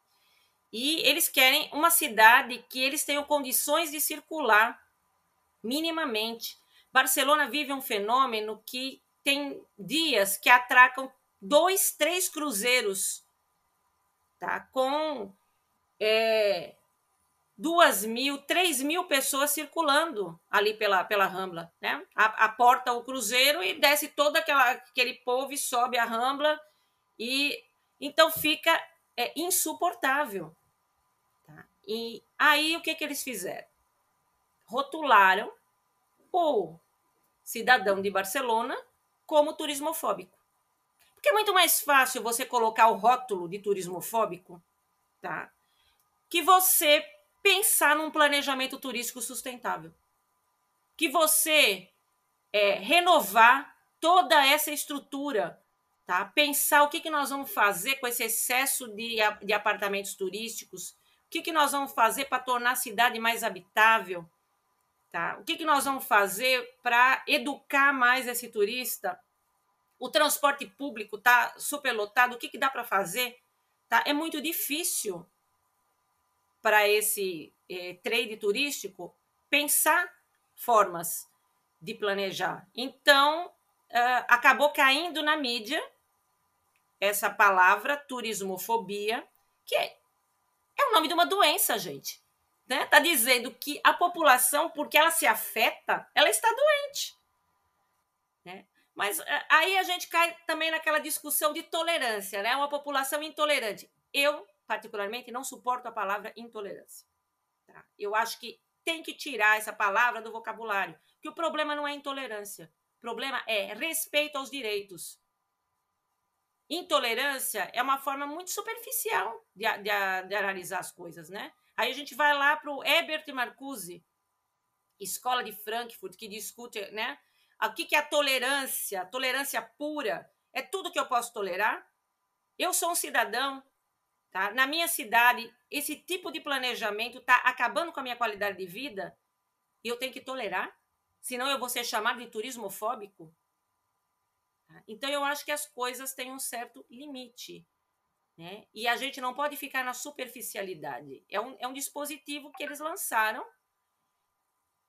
E eles querem uma cidade que eles tenham condições de circular minimamente. Barcelona vive um fenômeno que tem dias que atracam dois, três cruzeiros, tá? Com é, duas mil, três mil pessoas circulando ali pela, pela Rambla, né? A, aporta o cruzeiro e desce todo aquela, aquele povo e sobe a Rambla e então fica é, insuportável. Tá? E aí o que, que eles fizeram? Rotularam o cidadão de Barcelona como turismofóbico. Porque é muito mais fácil você colocar o rótulo de turismofóbico, tá? Que você pensar num planejamento turístico sustentável. Que você é, renovar toda essa estrutura, tá? Pensar o que, que nós vamos fazer com esse excesso de, de apartamentos turísticos, o que, que nós vamos fazer para tornar a cidade mais habitável, tá? O que, que nós vamos fazer para educar mais esse turista? O transporte público está superlotado, o que, que dá para fazer? Tá? É muito difícil para esse eh, trade turístico pensar formas de planejar. Então, uh, acabou caindo na mídia essa palavra turismofobia, que é, é o nome de uma doença, gente. Né? Tá dizendo que a população, porque ela se afeta, ela está doente. Né? Mas uh, aí a gente cai também naquela discussão de tolerância, né? Uma população intolerante. Eu particularmente, não suporto a palavra intolerância. Tá? Eu acho que tem que tirar essa palavra do vocabulário, que o problema não é intolerância, o problema é respeito aos direitos. Intolerância é uma forma muito superficial de, de, de analisar as coisas, né? Aí a gente vai lá para o Herbert Marcuse, escola de Frankfurt, que discute, né? O que, que é a tolerância? Tolerância pura é tudo que eu posso tolerar. Eu sou um cidadão, Tá? Na minha cidade, esse tipo de planejamento está acabando com a minha qualidade de vida e eu tenho que tolerar, senão eu vou ser chamado de turismofóbico. Tá? Então, eu acho que as coisas têm um certo limite. Né? E a gente não pode ficar na superficialidade. É um, é um dispositivo que eles lançaram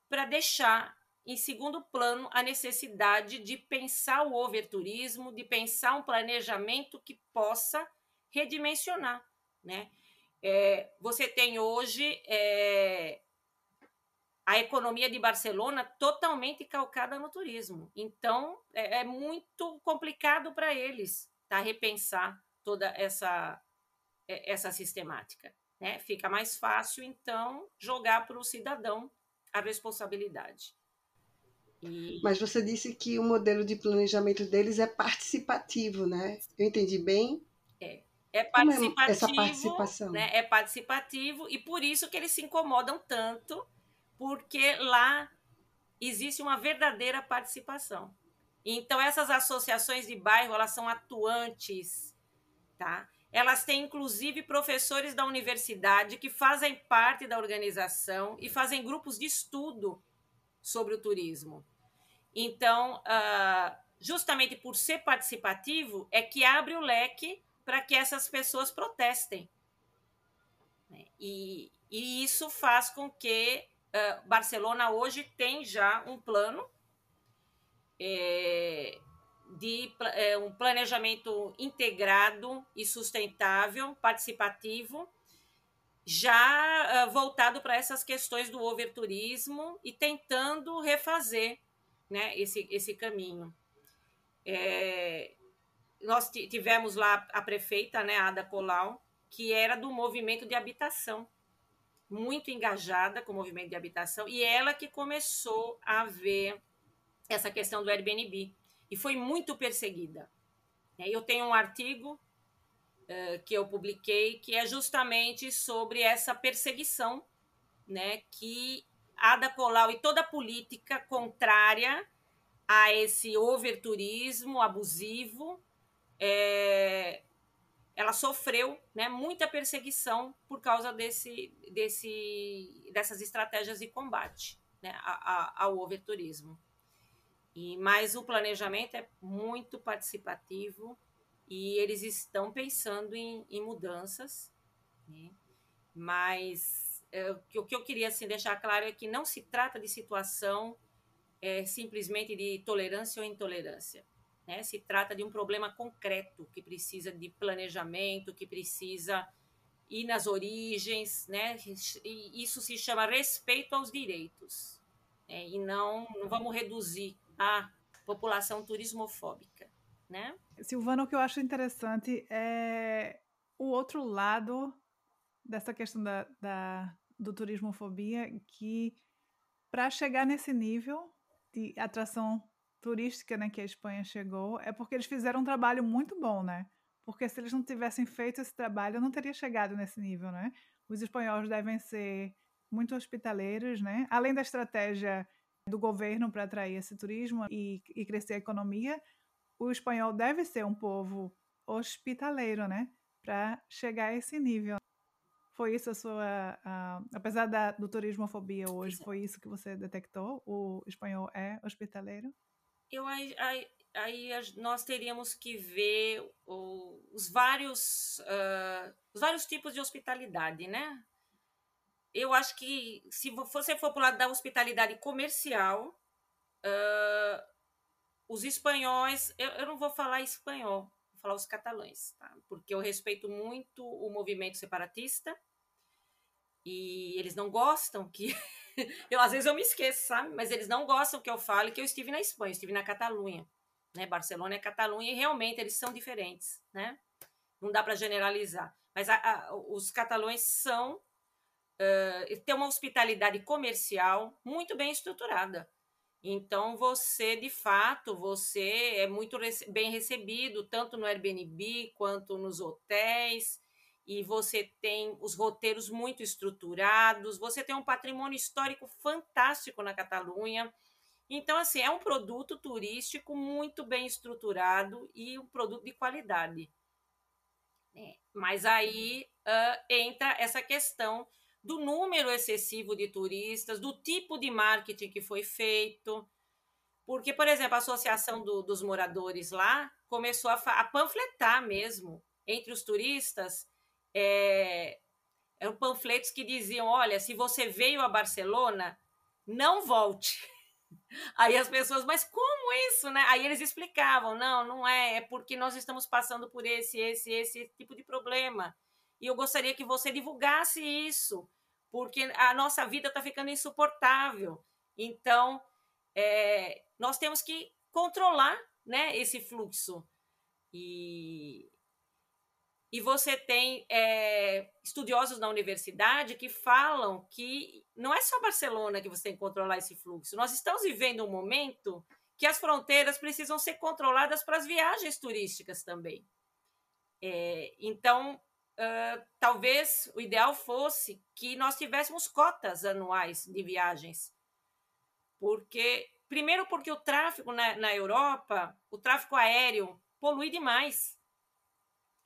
para deixar em segundo plano a necessidade de pensar o overturismo, de pensar um planejamento que possa redimensionar né? É, você tem hoje é, a economia de Barcelona totalmente calcada no turismo. Então, é, é muito complicado para eles tá, repensar toda essa, é, essa sistemática. Né? Fica mais fácil, então, jogar para o cidadão a responsabilidade. E... Mas você disse que o modelo de planejamento deles é participativo, né? Eu entendi bem? É. É participativo, é essa participação? Né? É participativo e por isso que eles se incomodam tanto, porque lá existe uma verdadeira participação. Então, essas associações de bairro, elas são atuantes, tá? Elas têm, inclusive, professores da universidade que fazem parte da organização e fazem grupos de estudo sobre o turismo. Então, uh, justamente por ser participativo, é que abre o leque para que essas pessoas protestem. Né? E, e isso faz com que uh, Barcelona hoje tem já um plano é, de é, um planejamento integrado e sustentável, participativo, já uh, voltado para essas questões do overturismo e tentando refazer né, esse, esse caminho. É, nós tivemos lá a prefeita, né, Ada Colau, que era do movimento de habitação, muito engajada com o movimento de habitação, e ela que começou a ver essa questão do Airbnb e foi muito perseguida. Eu tenho um artigo que eu publiquei que é justamente sobre essa perseguição, né, que Ada Colau e toda a política contrária a esse overturismo abusivo, é, ela sofreu né, muita perseguição por causa desse, desse, dessas estratégias de combate né, ao overturismo. E mas o planejamento é muito participativo e eles estão pensando em, em mudanças, né? mas é, o que eu queria assim, deixar claro é que não se trata de situação é, simplesmente de tolerância ou intolerância. Né? Se trata de um problema concreto que precisa de planejamento, que precisa ir nas origens, né? E isso se chama respeito aos direitos. Né? E não, não vamos reduzir a população turismofóbica, né? Silvana, o que eu acho interessante é o outro lado dessa questão da, da do turismofobia, que para chegar nesse nível de atração turística né, que a Espanha chegou, é porque eles fizeram um trabalho muito bom, né? Porque se eles não tivessem feito esse trabalho, não teria chegado nesse nível, né? Os espanhóis devem ser muito hospitaleiros, né? Além da estratégia do governo para atrair esse turismo e, e crescer a economia, o espanhol deve ser um povo hospitaleiro, né? Para chegar a esse nível. Foi isso a sua. Apesar da, do turismofobia hoje, foi isso que você detectou? O espanhol é hospitaleiro? Eu aí, aí, aí nós teríamos que ver o, os vários uh, os vários tipos de hospitalidade, né? Eu acho que se você for para o lado da hospitalidade comercial, uh, os espanhóis, eu, eu, não vou falar espanhol, vou falar os catalães, tá? porque eu respeito muito o movimento separatista e eles não gostam que. eu às vezes eu me esqueço, sabe? Mas eles não gostam que eu fale que eu estive na Espanha, estive na Catalunha. Né? Barcelona é Catalunha e realmente eles são diferentes, né? Não dá para generalizar. Mas a, a, os catalães são uh, ter uma hospitalidade comercial muito bem estruturada. Então você, de fato, você é muito bem recebido tanto no Airbnb quanto nos hotéis e você tem os roteiros muito estruturados, você tem um patrimônio histórico fantástico na Catalunha. Então, assim, é um produto turístico muito bem estruturado e um produto de qualidade. É, mas aí uh, entra essa questão do número excessivo de turistas, do tipo de marketing que foi feito. Porque, por exemplo, a Associação do, dos Moradores lá começou a, a, panfletar mesmo entre os turistas. É, eram panfletos que diziam: olha, se você veio a Barcelona, não volte. Aí as pessoas, mas como isso, né? Aí eles explicavam: não, não é, é porque nós estamos passando por esse, esse, esse tipo de problema. E eu gostaria que você divulgasse isso, porque a nossa vida está ficando insuportável. Então, é, nós temos que controlar né, esse fluxo. E, e você tem é, estudiosos na universidade que falam que não é só Barcelona que você tem que controlar esse fluxo. Nós estamos vivendo um momento que as fronteiras precisam ser controladas para as viagens turísticas também. É, então, uh, talvez o ideal fosse que nós tivéssemos cotas anuais de viagens. porque primeiro porque o tráfego na, na Europa, o tráfego aéreo polui demais.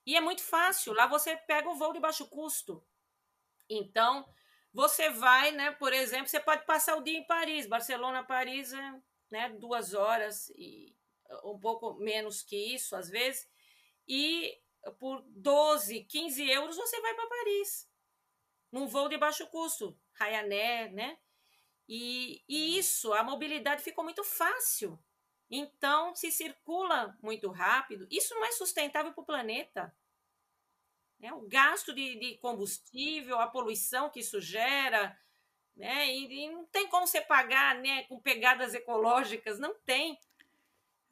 E é muito fácil, lá você pega o voo de baixo custo. Então, você vai, né, por exemplo, você pode passar o dia em Paris, Barcelona, Paris, é, né, duas horas e um pouco menos que isso, às vezes, e por 12, 15 euros você vai para Paris, num voo de baixo custo, Ryanair, né? E, e isso, a mobilidade ficou muito fácil. Então, se circula muito rápido, isso não é sustentável para o planeta. Né? O gasto de, de, combustível, a poluição que isso gera, né? E, e, não tem como você pagar né, com pegadas ecológicas, não tem.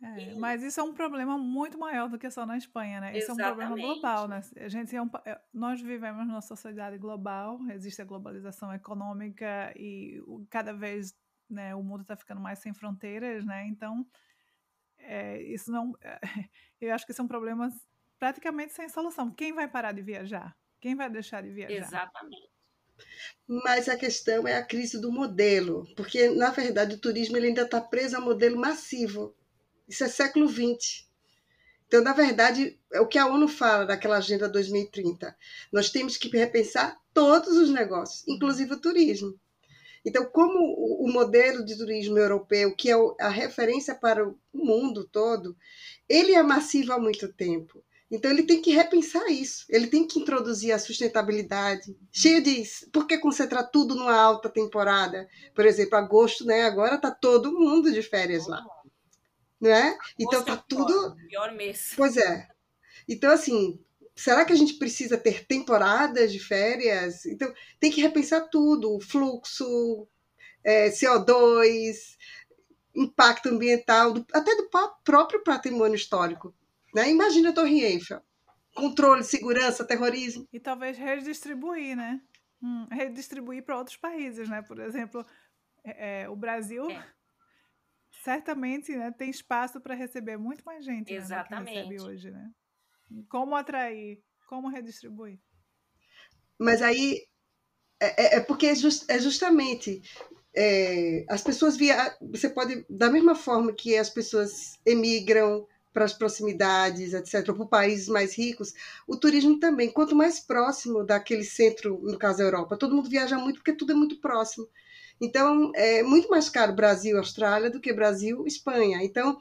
É, mas isso é um problema muito maior do que só na Espanha, né? Isso Exatamente. é um problema global, né? A gente é um, é, nós vivemos numa sociedade global, existe a globalização econômica e cada vez né, o mundo está ficando mais sem fronteiras, né? Então, é, isso não, é, eu acho que isso é um problema praticamente sem solução. Quem vai parar de viajar? Quem vai deixar de viajar? Exatamente. Mas a questão é a crise do modelo, porque na verdade o turismo ele ainda está preso a modelo massivo. Isso é século XX. Então, na verdade, é o que a ONU fala daquela Agenda 2030. Nós temos que repensar todos os negócios, inclusive o turismo. Então, como o modelo de turismo europeu, que é a referência para o mundo todo, ele é massivo há muito tempo. Então ele tem que repensar isso. Ele tem que introduzir a sustentabilidade. Cheio de. Por que concentrar tudo numa alta temporada? Por exemplo, agosto, né? Agora tá todo mundo de férias lá né? Então tá tudo. Pior mês. Pois é. Então, assim, será que a gente precisa ter temporadas de férias? Então, tem que repensar tudo: o fluxo, é, CO2, impacto ambiental, do, até do próprio patrimônio histórico. Né? Imagina a Torre Eiffel. Controle, segurança, terrorismo. E talvez redistribuir, né? Hum, redistribuir para outros países, né? Por exemplo, é, é o Brasil é certamente né, tem espaço para receber muito mais gente Exatamente. Né, que recebe hoje, né? Como atrair, como redistribuir. Mas aí é, é, é porque é, just, é justamente é, as pessoas via você pode da mesma forma que as pessoas emigram para as proximidades, etc., para países mais ricos, o turismo também. Quanto mais próximo daquele centro, no caso da Europa, todo mundo viaja muito porque tudo é muito próximo. Então, é muito mais caro Brasil-Austrália do que Brasil-Espanha. Então,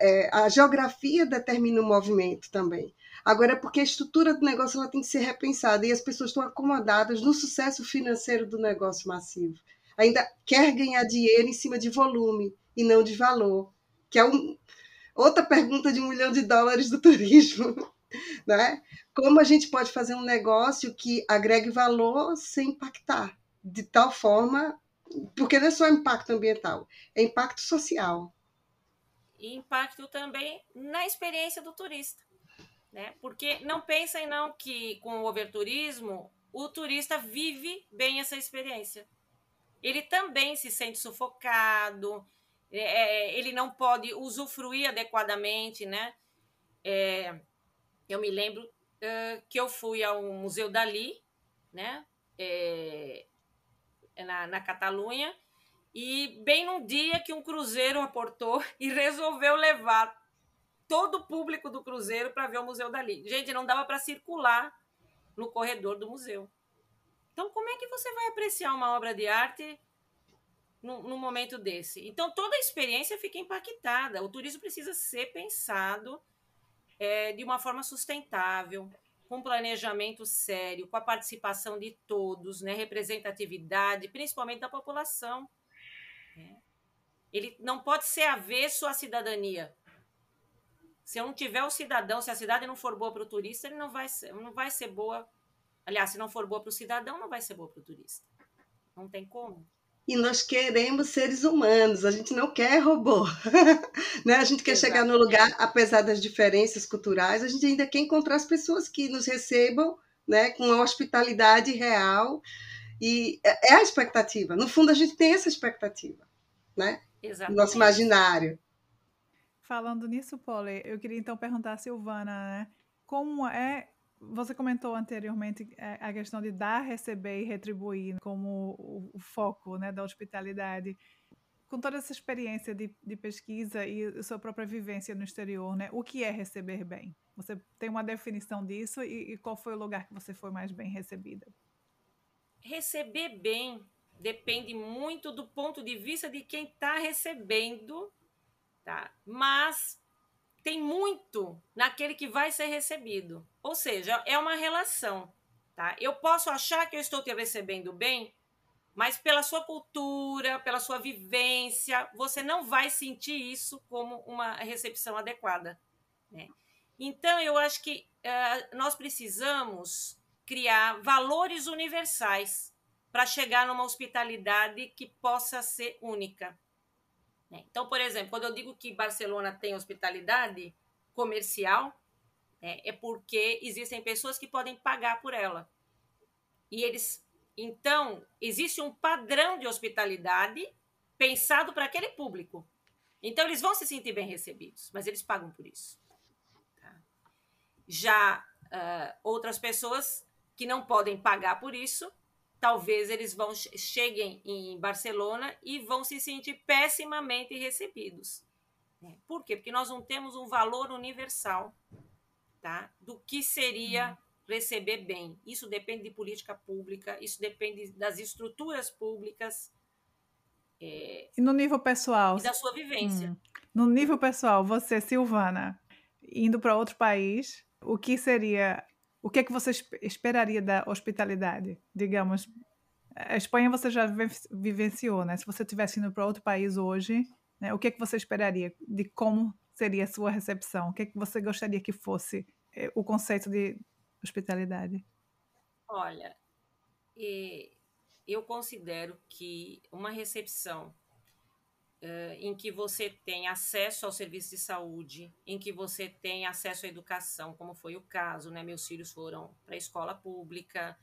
é, a geografia determina o movimento também. Agora, é porque a estrutura do negócio ela tem que ser repensada e as pessoas estão acomodadas no sucesso financeiro do negócio massivo. Ainda quer ganhar dinheiro em cima de volume e não de valor, que é um, outra pergunta de um milhão de dólares do turismo. Né? Como a gente pode fazer um negócio que agregue valor sem impactar, de tal forma porque não é só impacto ambiental, é impacto social. E impacto também na experiência do turista. Né? Porque não pensem não que com o overturismo o turista vive bem essa experiência. Ele também se sente sufocado, é, é ele não pode usufruir adequadamente, né? É, eu me lembro que eu fui ao Museu Dali, né? É, na, na Catalunha, e bem num dia que um cruzeiro aportou e resolveu levar todo o público do cruzeiro para ver o Museu Dali. Gente, não dava para circular no corredor do museu. Então, como é que você vai apreciar uma obra de arte num, momento desse? Então, toda a experiência fica impactada. O turismo precisa ser pensado é, de uma forma sustentável, com planejamento sério, com a participação de todos, né, representatividade, principalmente da população. Né? Ele não pode ser avesso à cidadania. Se eu não tiver o cidadão, se a cidade não for boa para o turista, ele não vai ser, não vai ser boa. Aliás, se não for boa para o cidadão, não vai ser boa para o turista. Não tem como e nós queremos seres humanos, a gente não quer robô. né? A gente quer Exatamente. chegar no lugar, apesar das diferenças culturais, a gente ainda quer encontrar as pessoas que nos recebam né, com uma hospitalidade real. E é, é a expectativa. No fundo, a gente tem essa expectativa, né? Exatamente. Nosso imaginário. Falando nisso, Polly, eu queria então perguntar a Silvana, né? Como é você comentou anteriormente é, a questão de dar, receber e retribuir como o, foco né, da hospitalidade. com toda essa experiência de, de pesquisa e sua própria vivência no exterior, né? O que é receber bem? Você tem uma definição disso e, e qual foi o lugar que você foi mais bem recebida? Receber bem depende muito do ponto de vista de quem está recebendo, tá? Mas tem muito naquele que vai ser recebido. Ou seja, é uma relação, tá? Eu posso achar que eu estou te recebendo bem, mas pela sua cultura, pela sua vivência, você não vai sentir isso como uma recepção adequada. Né? Então, eu acho que uh, nós precisamos criar valores universais para chegar numa hospitalidade que possa ser única. Né? Então, por exemplo, quando eu digo que Barcelona tem hospitalidade comercial, né, é porque existem pessoas que podem pagar por ela. E eles então, existe um padrão de hospitalidade pensado para aquele público. Então, eles vão se sentir bem recebidos, mas eles pagam por isso. Tá? Já uh, outras pessoas que não podem pagar por isso, talvez eles vão cheguem em Barcelona e vão se sentir pessimamente recebidos. Né? Por quê? Porque nós não temos um valor universal tá? do que seria hum receber bem. Isso depende de política pública, isso depende das estruturas públicas. É, e no nível pessoal? E da sua vivência. Hum. No nível pessoal, você, Silvana, indo para outro país, o que seria. O que é que você esperaria da hospitalidade? Digamos, a Espanha você já vivenciou, né? Se você estivesse indo para outro país hoje, né, o que é que você esperaria de como seria a sua recepção? O que é que você gostaria que fosse eh, o conceito de hospitalidade? Olha, eu considero que uma recepção uh, em que você tem acesso ao serviço de saúde, em que você tem acesso à educação, como foi o caso, né? Meus filhos foram para a escola pública,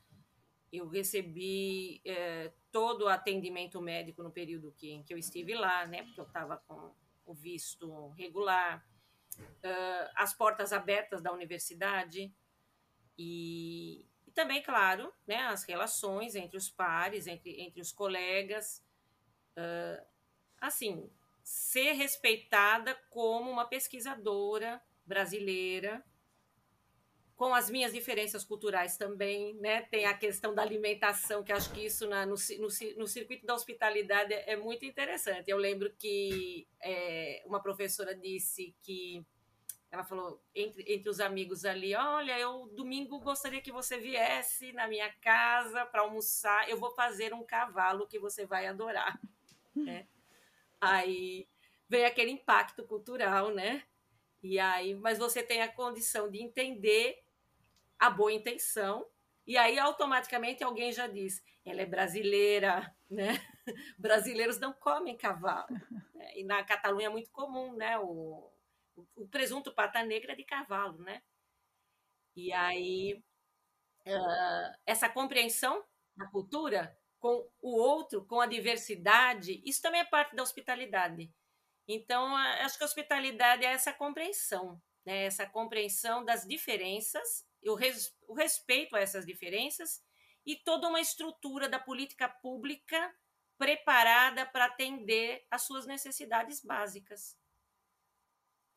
eu recebi uh, todo o atendimento médico no período que, em que eu estive lá, né? Porque eu estava com o visto regular, uh, as portas abertas da universidade, e, e também, claro, né, as relações entre os pares, entre, entre os colegas. Assim, ser respeitada como uma pesquisadora brasileira, com as minhas diferenças culturais também, né? Tem a questão da alimentação, que acho que isso na, no, no, no, circuito da hospitalidade é, muito interessante. Eu lembro que é, uma professora disse que ela falou entre, entre os amigos ali: Olha, eu domingo gostaria que você viesse na minha casa para almoçar. Eu vou fazer um cavalo que você vai adorar. né? Aí vem aquele impacto cultural, né? E aí, mas você tem a condição de entender a boa intenção, e aí automaticamente alguém já diz: ela é brasileira, né? Brasileiros não comem cavalo. E na Catalunha é muito comum, né? O, o presunto pata negra de cavalo, né? E aí, uh, essa compreensão da cultura com o outro, com a diversidade, isso também é parte da hospitalidade. Então, acho que a hospitalidade é essa compreensão, né? essa compreensão das diferenças, o, res, o respeito a essas diferenças e toda uma estrutura da política pública preparada para atender às suas necessidades básicas.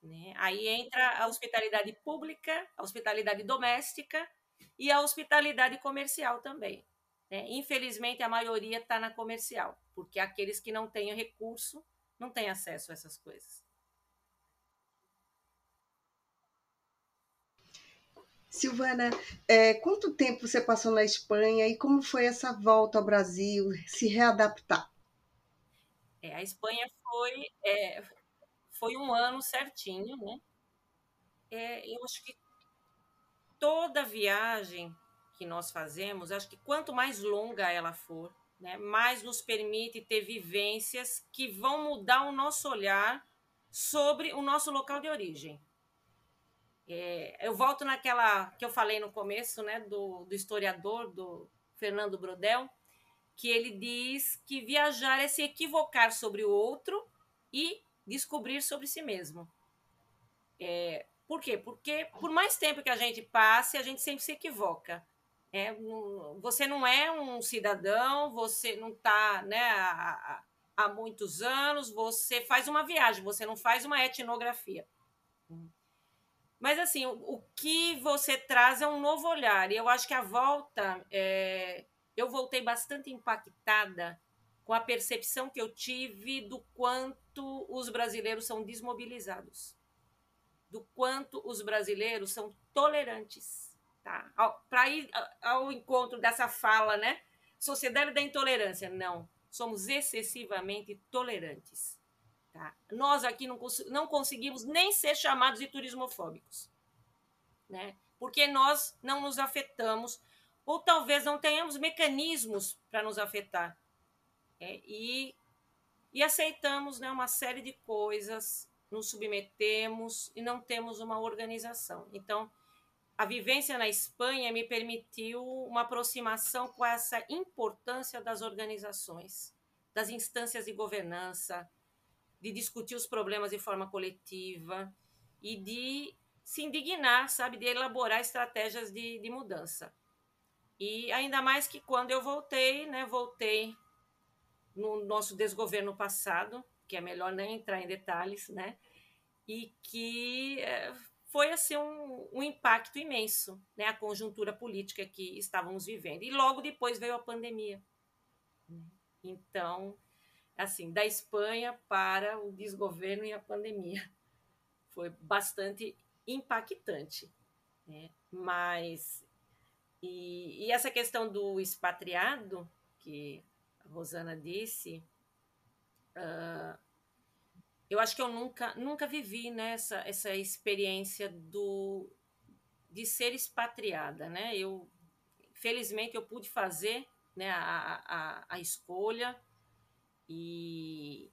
Né? Aí entra a hospitalidade pública, a hospitalidade doméstica e a hospitalidade comercial também. Né? Infelizmente, a maioria está na comercial, porque aqueles que não têm recurso não têm acesso a essas coisas. Silvana, é, quanto tempo você passou na Espanha e como foi essa volta ao Brasil, se readaptar? É, a Espanha foi, é, foi um ano certinho, né? É, eu acho que toda viagem que nós fazemos, acho que quanto mais longa ela for, né, mais nos permite ter vivências que vão mudar o nosso olhar sobre o nosso local de origem. É, eu volto naquela que eu falei no começo, né, do, do historiador, do Fernando Brodel, que ele diz que viajar é se equivocar sobre o outro e descobrir sobre si mesmo. É, por quê? Porque por mais tempo que a gente passe, a gente sempre se equivoca. É, você não é um cidadão, você não está né, há muitos anos, você faz uma viagem, você não faz uma etnografia. Mas, assim, o, o que você traz é um novo olhar. E eu acho que a volta, é, eu voltei bastante impactada com a percepção que eu tive do quanto os brasileiros são desmobilizados, do quanto os brasileiros são tolerantes. Tá? Para ir ao encontro dessa fala, né? Sociedade da intolerância. Não, somos excessivamente tolerantes. Tá? Nós aqui não, cons não conseguimos nem ser chamados de turismofóbicos, né? porque nós não nos afetamos, ou talvez não tenhamos mecanismos para nos afetar. É, e, e aceitamos né, uma série de coisas, nos submetemos e não temos uma organização. Então, a vivência na Espanha me permitiu uma aproximação com essa importância das organizações, das instâncias de governança, de discutir os problemas de forma coletiva e de se indignar, sabe, de elaborar estratégias de, de mudança. E ainda mais que quando eu voltei, né, voltei no nosso desgoverno passado, que é melhor nem entrar em detalhes, né, e que é, foi assim um, um, impacto imenso, né, a conjuntura política que estávamos vivendo. E logo depois veio a pandemia. Então, assim, da Espanha para o desgoverno e a pandemia. Foi bastante impactante, né? Mas e, e essa questão do expatriado que a Rosana disse, uh, eu acho que eu nunca, nunca vivi né, essa, essa experiência do, de ser expatriada. Né? Eu, felizmente, eu pude fazer né, a, a, a escolha e,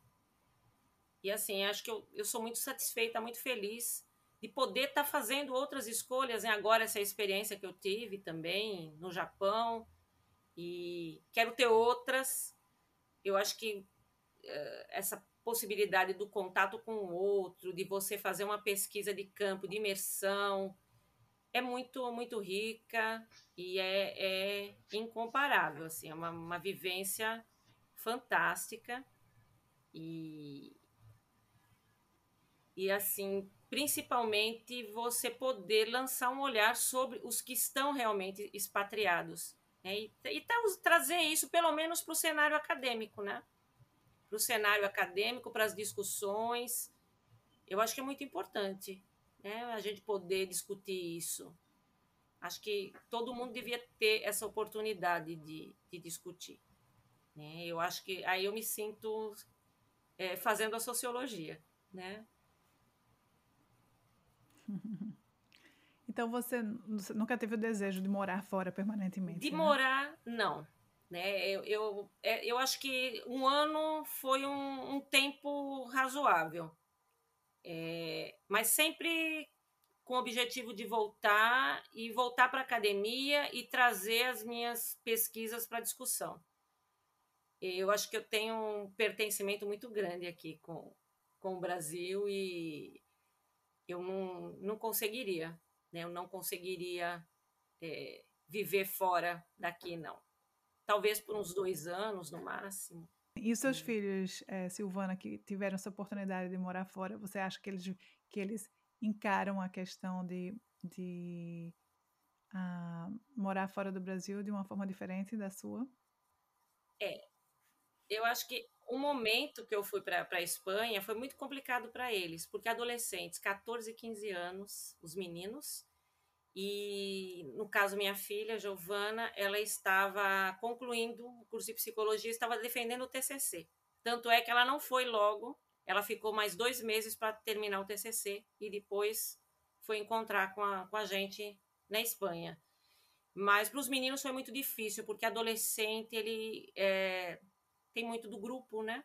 e assim, acho que eu, eu sou muito satisfeita, muito feliz de poder estar tá fazendo outras escolhas. Né? Agora, essa experiência que eu tive também no Japão, e quero ter outras. Eu acho que uh, essa possibilidade do contato com o outro, de você fazer uma pesquisa de campo, de imersão, é muito muito rica e é, é incomparável, assim, é uma, uma vivência fantástica e e assim principalmente você poder lançar um olhar sobre os que estão realmente expatriados né? e, e trazer isso pelo menos para o cenário acadêmico, né? Para o cenário acadêmico, para as discussões. Eu acho que é muito importante né, a gente poder discutir isso. Acho que todo mundo devia ter essa oportunidade de, de discutir. Né? Eu acho que aí eu me sinto é, fazendo a sociologia. Né? Então você nunca teve o desejo de morar fora permanentemente? De né? morar, não. Né? Eu, eu, é, eu acho que um ano foi um, um tempo razoável, é, mas sempre com o objetivo de voltar e voltar para a academia e trazer as minhas pesquisas para discussão. Eu acho que eu tenho um pertencimento muito grande aqui com, com o Brasil e eu não, não conseguiria, né? eu não conseguiria é, viver fora daqui, não talvez por uns dois anos no máximo. E os seus é. filhos, é, Silvana, que tiveram essa oportunidade de morar fora, você acha que eles, que eles encaram a questão de, de uh, morar fora do Brasil de uma forma diferente da sua? É. Eu acho que o momento que eu fui para a Espanha foi muito complicado para eles, porque adolescentes, 14 e 15 anos, os meninos, e no caso minha filha Giovana, ela estava concluindo o curso de psicologia, estava defendendo o TCC. Tanto é que ela não foi logo, ela ficou mais dois meses para terminar o TCC e depois foi encontrar com a, com a gente na Espanha. Mas para os meninos foi muito difícil, porque adolescente ele é, tem muito do grupo, né?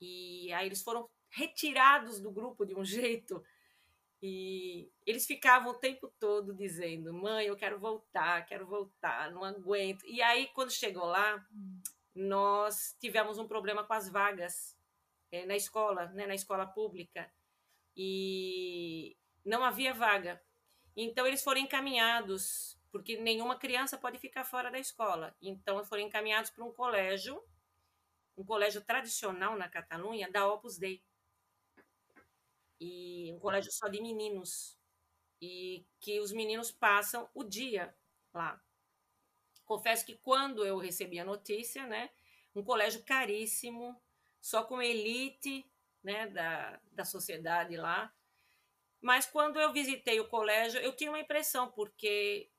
E aí eles foram retirados do grupo de um jeito e eles ficavam o tempo todo dizendo: mãe, eu quero voltar, quero voltar, não aguento. E aí, quando chegou lá, nós tivemos um problema com as vagas é, na escola, né, na escola pública, e não havia vaga. Então, eles foram encaminhados, porque nenhuma criança pode ficar fora da escola. Então, foram encaminhados para um colégio um colégio tradicional na Catalunha da Opus Dei. E um colégio só de meninos. E que os meninos passam o dia lá. Confesso que quando eu recebi a notícia, né, um colégio caríssimo, só com elite, né, da, da sociedade lá. Mas quando eu visitei o colégio, eu tinha uma impressão, porque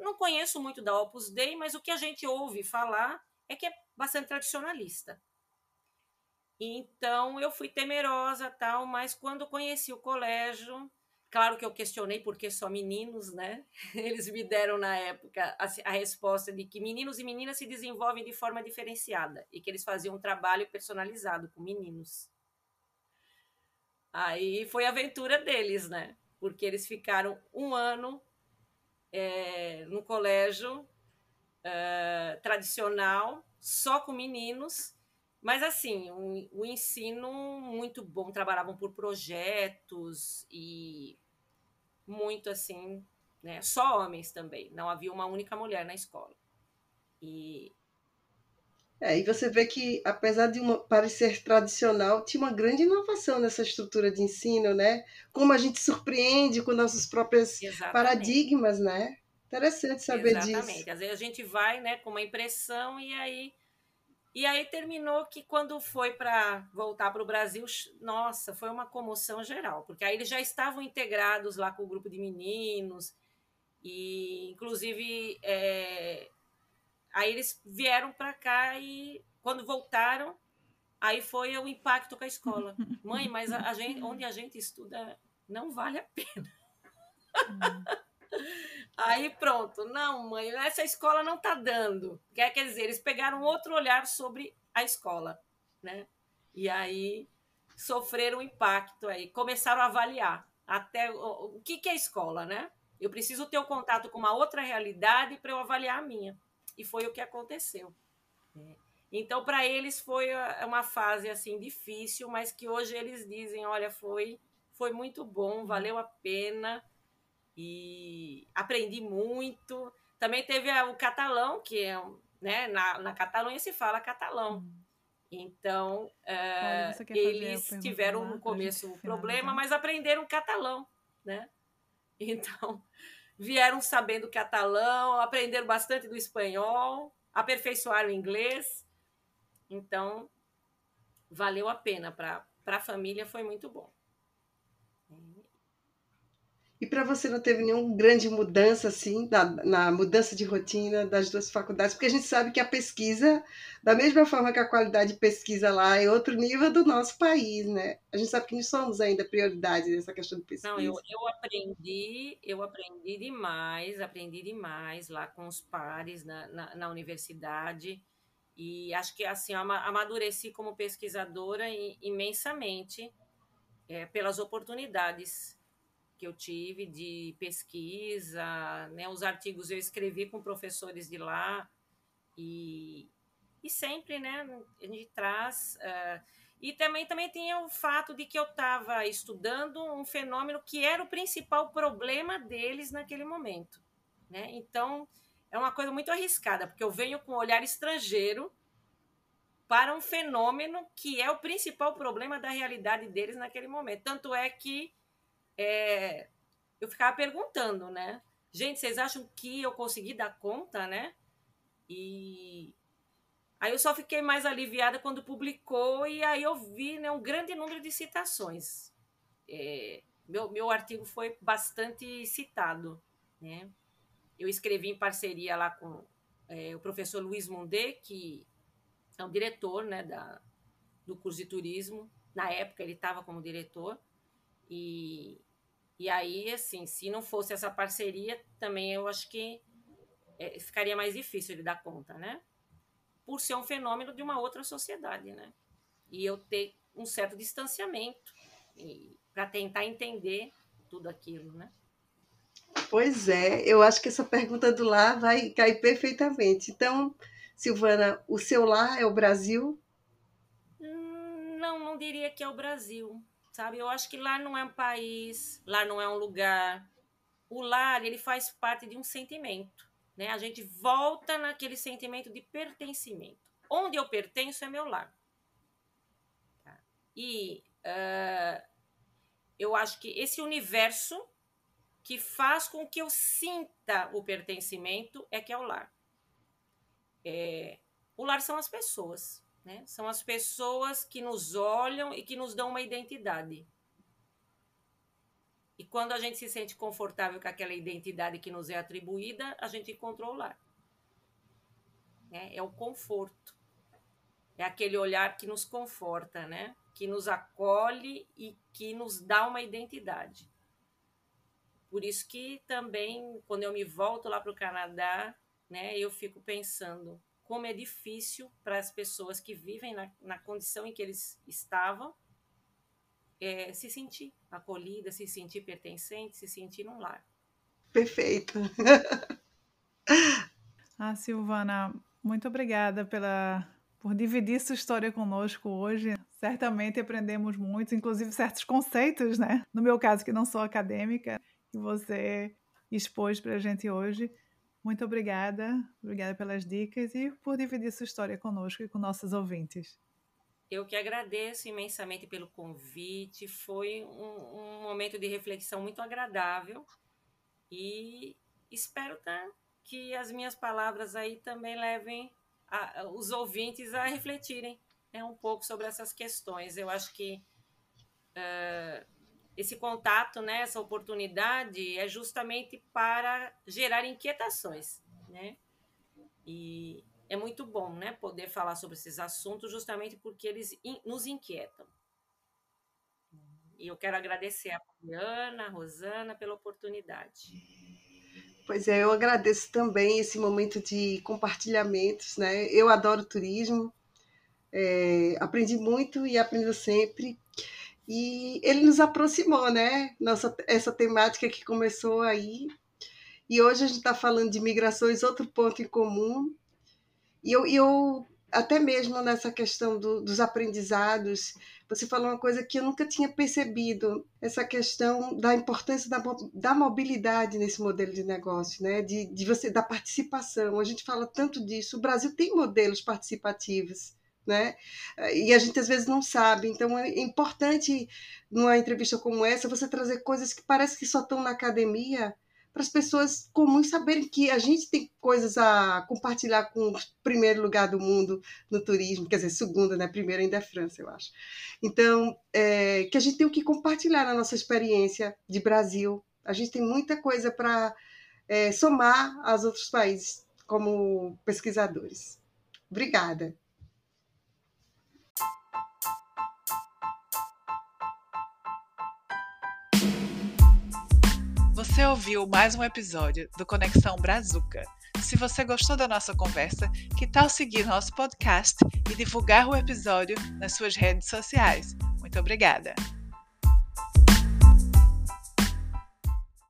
não conheço muito da Opus Dei, mas o que a gente ouve falar é que é bastante tradicionalista. Então eu fui temerosa, tal, mas quando conheci o colégio, claro que eu questionei porque só meninos, né? Eles me deram na época a, a, resposta de que meninos e meninas se desenvolvem de forma diferenciada e que eles faziam um trabalho personalizado com meninos. Aí foi a aventura deles, né? Porque eles ficaram um ano é, no colégio é, tradicional, só com meninos, mas assim, o, o ensino muito bom, trabalhavam por projetos e muito assim, né? Só homens também, não havia uma única mulher na escola. E é, e você vê que, apesar de uma, parecer tradicional, tinha uma grande inovação nessa estrutura de ensino, né? Como a gente surpreende com nossos próprios Exatamente. paradigmas, né? Interessante saber Exatamente. disso. Exatamente. Às vezes a gente vai, né, com uma impressão e aí e aí terminou que quando foi para voltar para o Brasil, nossa, foi uma comoção geral, porque aí eles já estavam integrados lá com o grupo de meninos e inclusive é, Aí eles vieram para cá e quando voltaram, aí foi o impacto com a escola. Mãe, mas a, a gente, onde a gente estuda não vale a pena. Aí pronto, não, mãe, essa escola não está dando. Quer, dizer, eles pegaram outro olhar sobre a escola, né? E aí sofreram um impacto aí, começaram a avaliar até o, que, que é escola, né? Eu preciso ter o um contato com uma outra realidade para eu avaliar a minha. E foi o que aconteceu. Né? Então, para eles foi uma fase assim difícil, mas que hoje eles dizem, olha, foi foi muito bom, valeu a pena e aprendi muito. Também teve o catalão, que é, né, na, na Catalunha se fala catalão. Hum. Então, uh, eles tiveram no começo um problema, mas aprenderam catalão, né? Então, vieram sabendo catalão, aprenderam bastante do espanhol, aperfeiçoaram o inglês. Então, valeu a pena. Para a família foi muito bom. E para você não teve nenhuma grande mudança assim na, na, mudança de rotina das duas faculdades, porque a gente sabe que a pesquisa, da mesma forma que a qualidade de pesquisa lá é outro nível do nosso país, né? A gente sabe que não somos ainda prioridade nessa questão de pesquisa. Não, eu, eu aprendi, eu aprendi demais, aprendi demais lá com os pares na, na, na universidade e acho que assim amadureci como pesquisadora imensamente é, pelas oportunidades que eu tive de pesquisa, né? Os artigos eu escrevi com professores de lá e, e sempre, né? A gente traz uh, e também também tinha o fato de que eu estava estudando um fenômeno que era o principal problema deles naquele momento, né? Então é uma coisa muito arriscada porque eu venho com um olhar estrangeiro para um fenômeno que é o principal problema da realidade deles naquele momento. Tanto é que é, eu ficava perguntando, né? Gente, vocês acham que eu consegui dar conta, né? E aí eu só fiquei mais aliviada quando publicou e aí eu vi né, um grande número de citações. É, meu, meu artigo foi bastante citado, né? Eu escrevi em parceria lá com é, o professor Luiz Mundet, que é um diretor né, da, do curso de turismo. Na época ele estava como diretor. E e aí, assim, se não fosse essa parceria, também eu acho que é, ficaria mais difícil de dar conta, né? Por ser um fenômeno de uma outra sociedade, né? E eu ter um certo distanciamento para tentar entender tudo aquilo, né? Pois é, eu acho que essa pergunta do lar vai cair perfeitamente. Então, Silvana, o seu lar é o Brasil? Hum, não, não diria que é o Brasil sabe? Eu acho que lá não é um país, lá não é um lugar. O lar, ele faz parte de um sentimento, né? A gente volta naquele sentimento de pertencimento. onde eu pertenço é meu lar. Tá? E uh, eu acho que esse universo que faz com que eu sinta o pertencimento é que é o lar. É, o lar são as pessoas, né? São as pessoas que nos olham e que nos dão uma identidade. E quando a gente se sente confortável com aquela identidade que nos é atribuída, a gente encontrou o lar. É, é o conforto. É aquele olhar que nos conforta, né? Que nos acolhe e que nos dá uma identidade. Por isso que também, quando eu me volto lá para o Canadá, né, eu fico pensando como é difícil para as pessoas que vivem na, na condição em que eles estavam é, se sentir acolhida, se sentir pertencente, se sentir num lar. Perfeito. ah, Silvana, muito obrigada pela por dividir sua história conosco hoje. Certamente aprendemos muito, inclusive certos conceitos, né? No meu caso, que não sou acadêmica, que você expôs para a gente hoje. Muito obrigada, obrigada pelas dicas e por dividir sua história conosco e com nossos ouvintes. Eu que agradeço imensamente pelo convite, foi um, um momento de reflexão muito agradável e espero tá, que as minhas palavras aí também levem a, os ouvintes a refletirem né, um pouco sobre essas questões. Eu acho que uh, esse contato, né, essa oportunidade é justamente para gerar inquietações, né? E é muito bom, né, poder falar sobre esses assuntos justamente porque eles in, nos inquietam. E eu quero agradecer a Poliana, a Rosana pela oportunidade. Pois é, eu agradeço também esse momento de compartilhamentos, né? Eu adoro turismo, é, aprendi muito e aprendo sempre. E ele nos aproximou, né? Nossa, essa temática que começou aí. E hoje a gente está falando de migrações, outro ponto em comum. E eu, eu até mesmo nessa questão do, dos aprendizados, você falou uma coisa que eu nunca tinha percebido, essa questão da importância da, da mobilidade nesse modelo de negócio, né? de, de você da participação. A gente fala tanto disso. O Brasil tem modelos participativos né? E a gente às vezes não sabe. Então é importante numa entrevista como essa você trazer coisas que parece que só estão na academia para as pessoas comuns saberem que a gente tem coisas a compartilhar com o primeiro lugar do mundo no turismo, quer dizer, segundo, né? Primeiro ainda é França, eu acho. Então, é, que a gente tem o que compartilhar na nossa experiência de Brasil. A gente tem muita coisa para é, somar aos outros países como pesquisadores. Obrigada. Você ouviu mais um episódio do Conexão Brazuca. Se você gostou da nossa conversa, que tal seguir nosso podcast e divulgar o episódio nas suas redes sociais? Muito obrigada!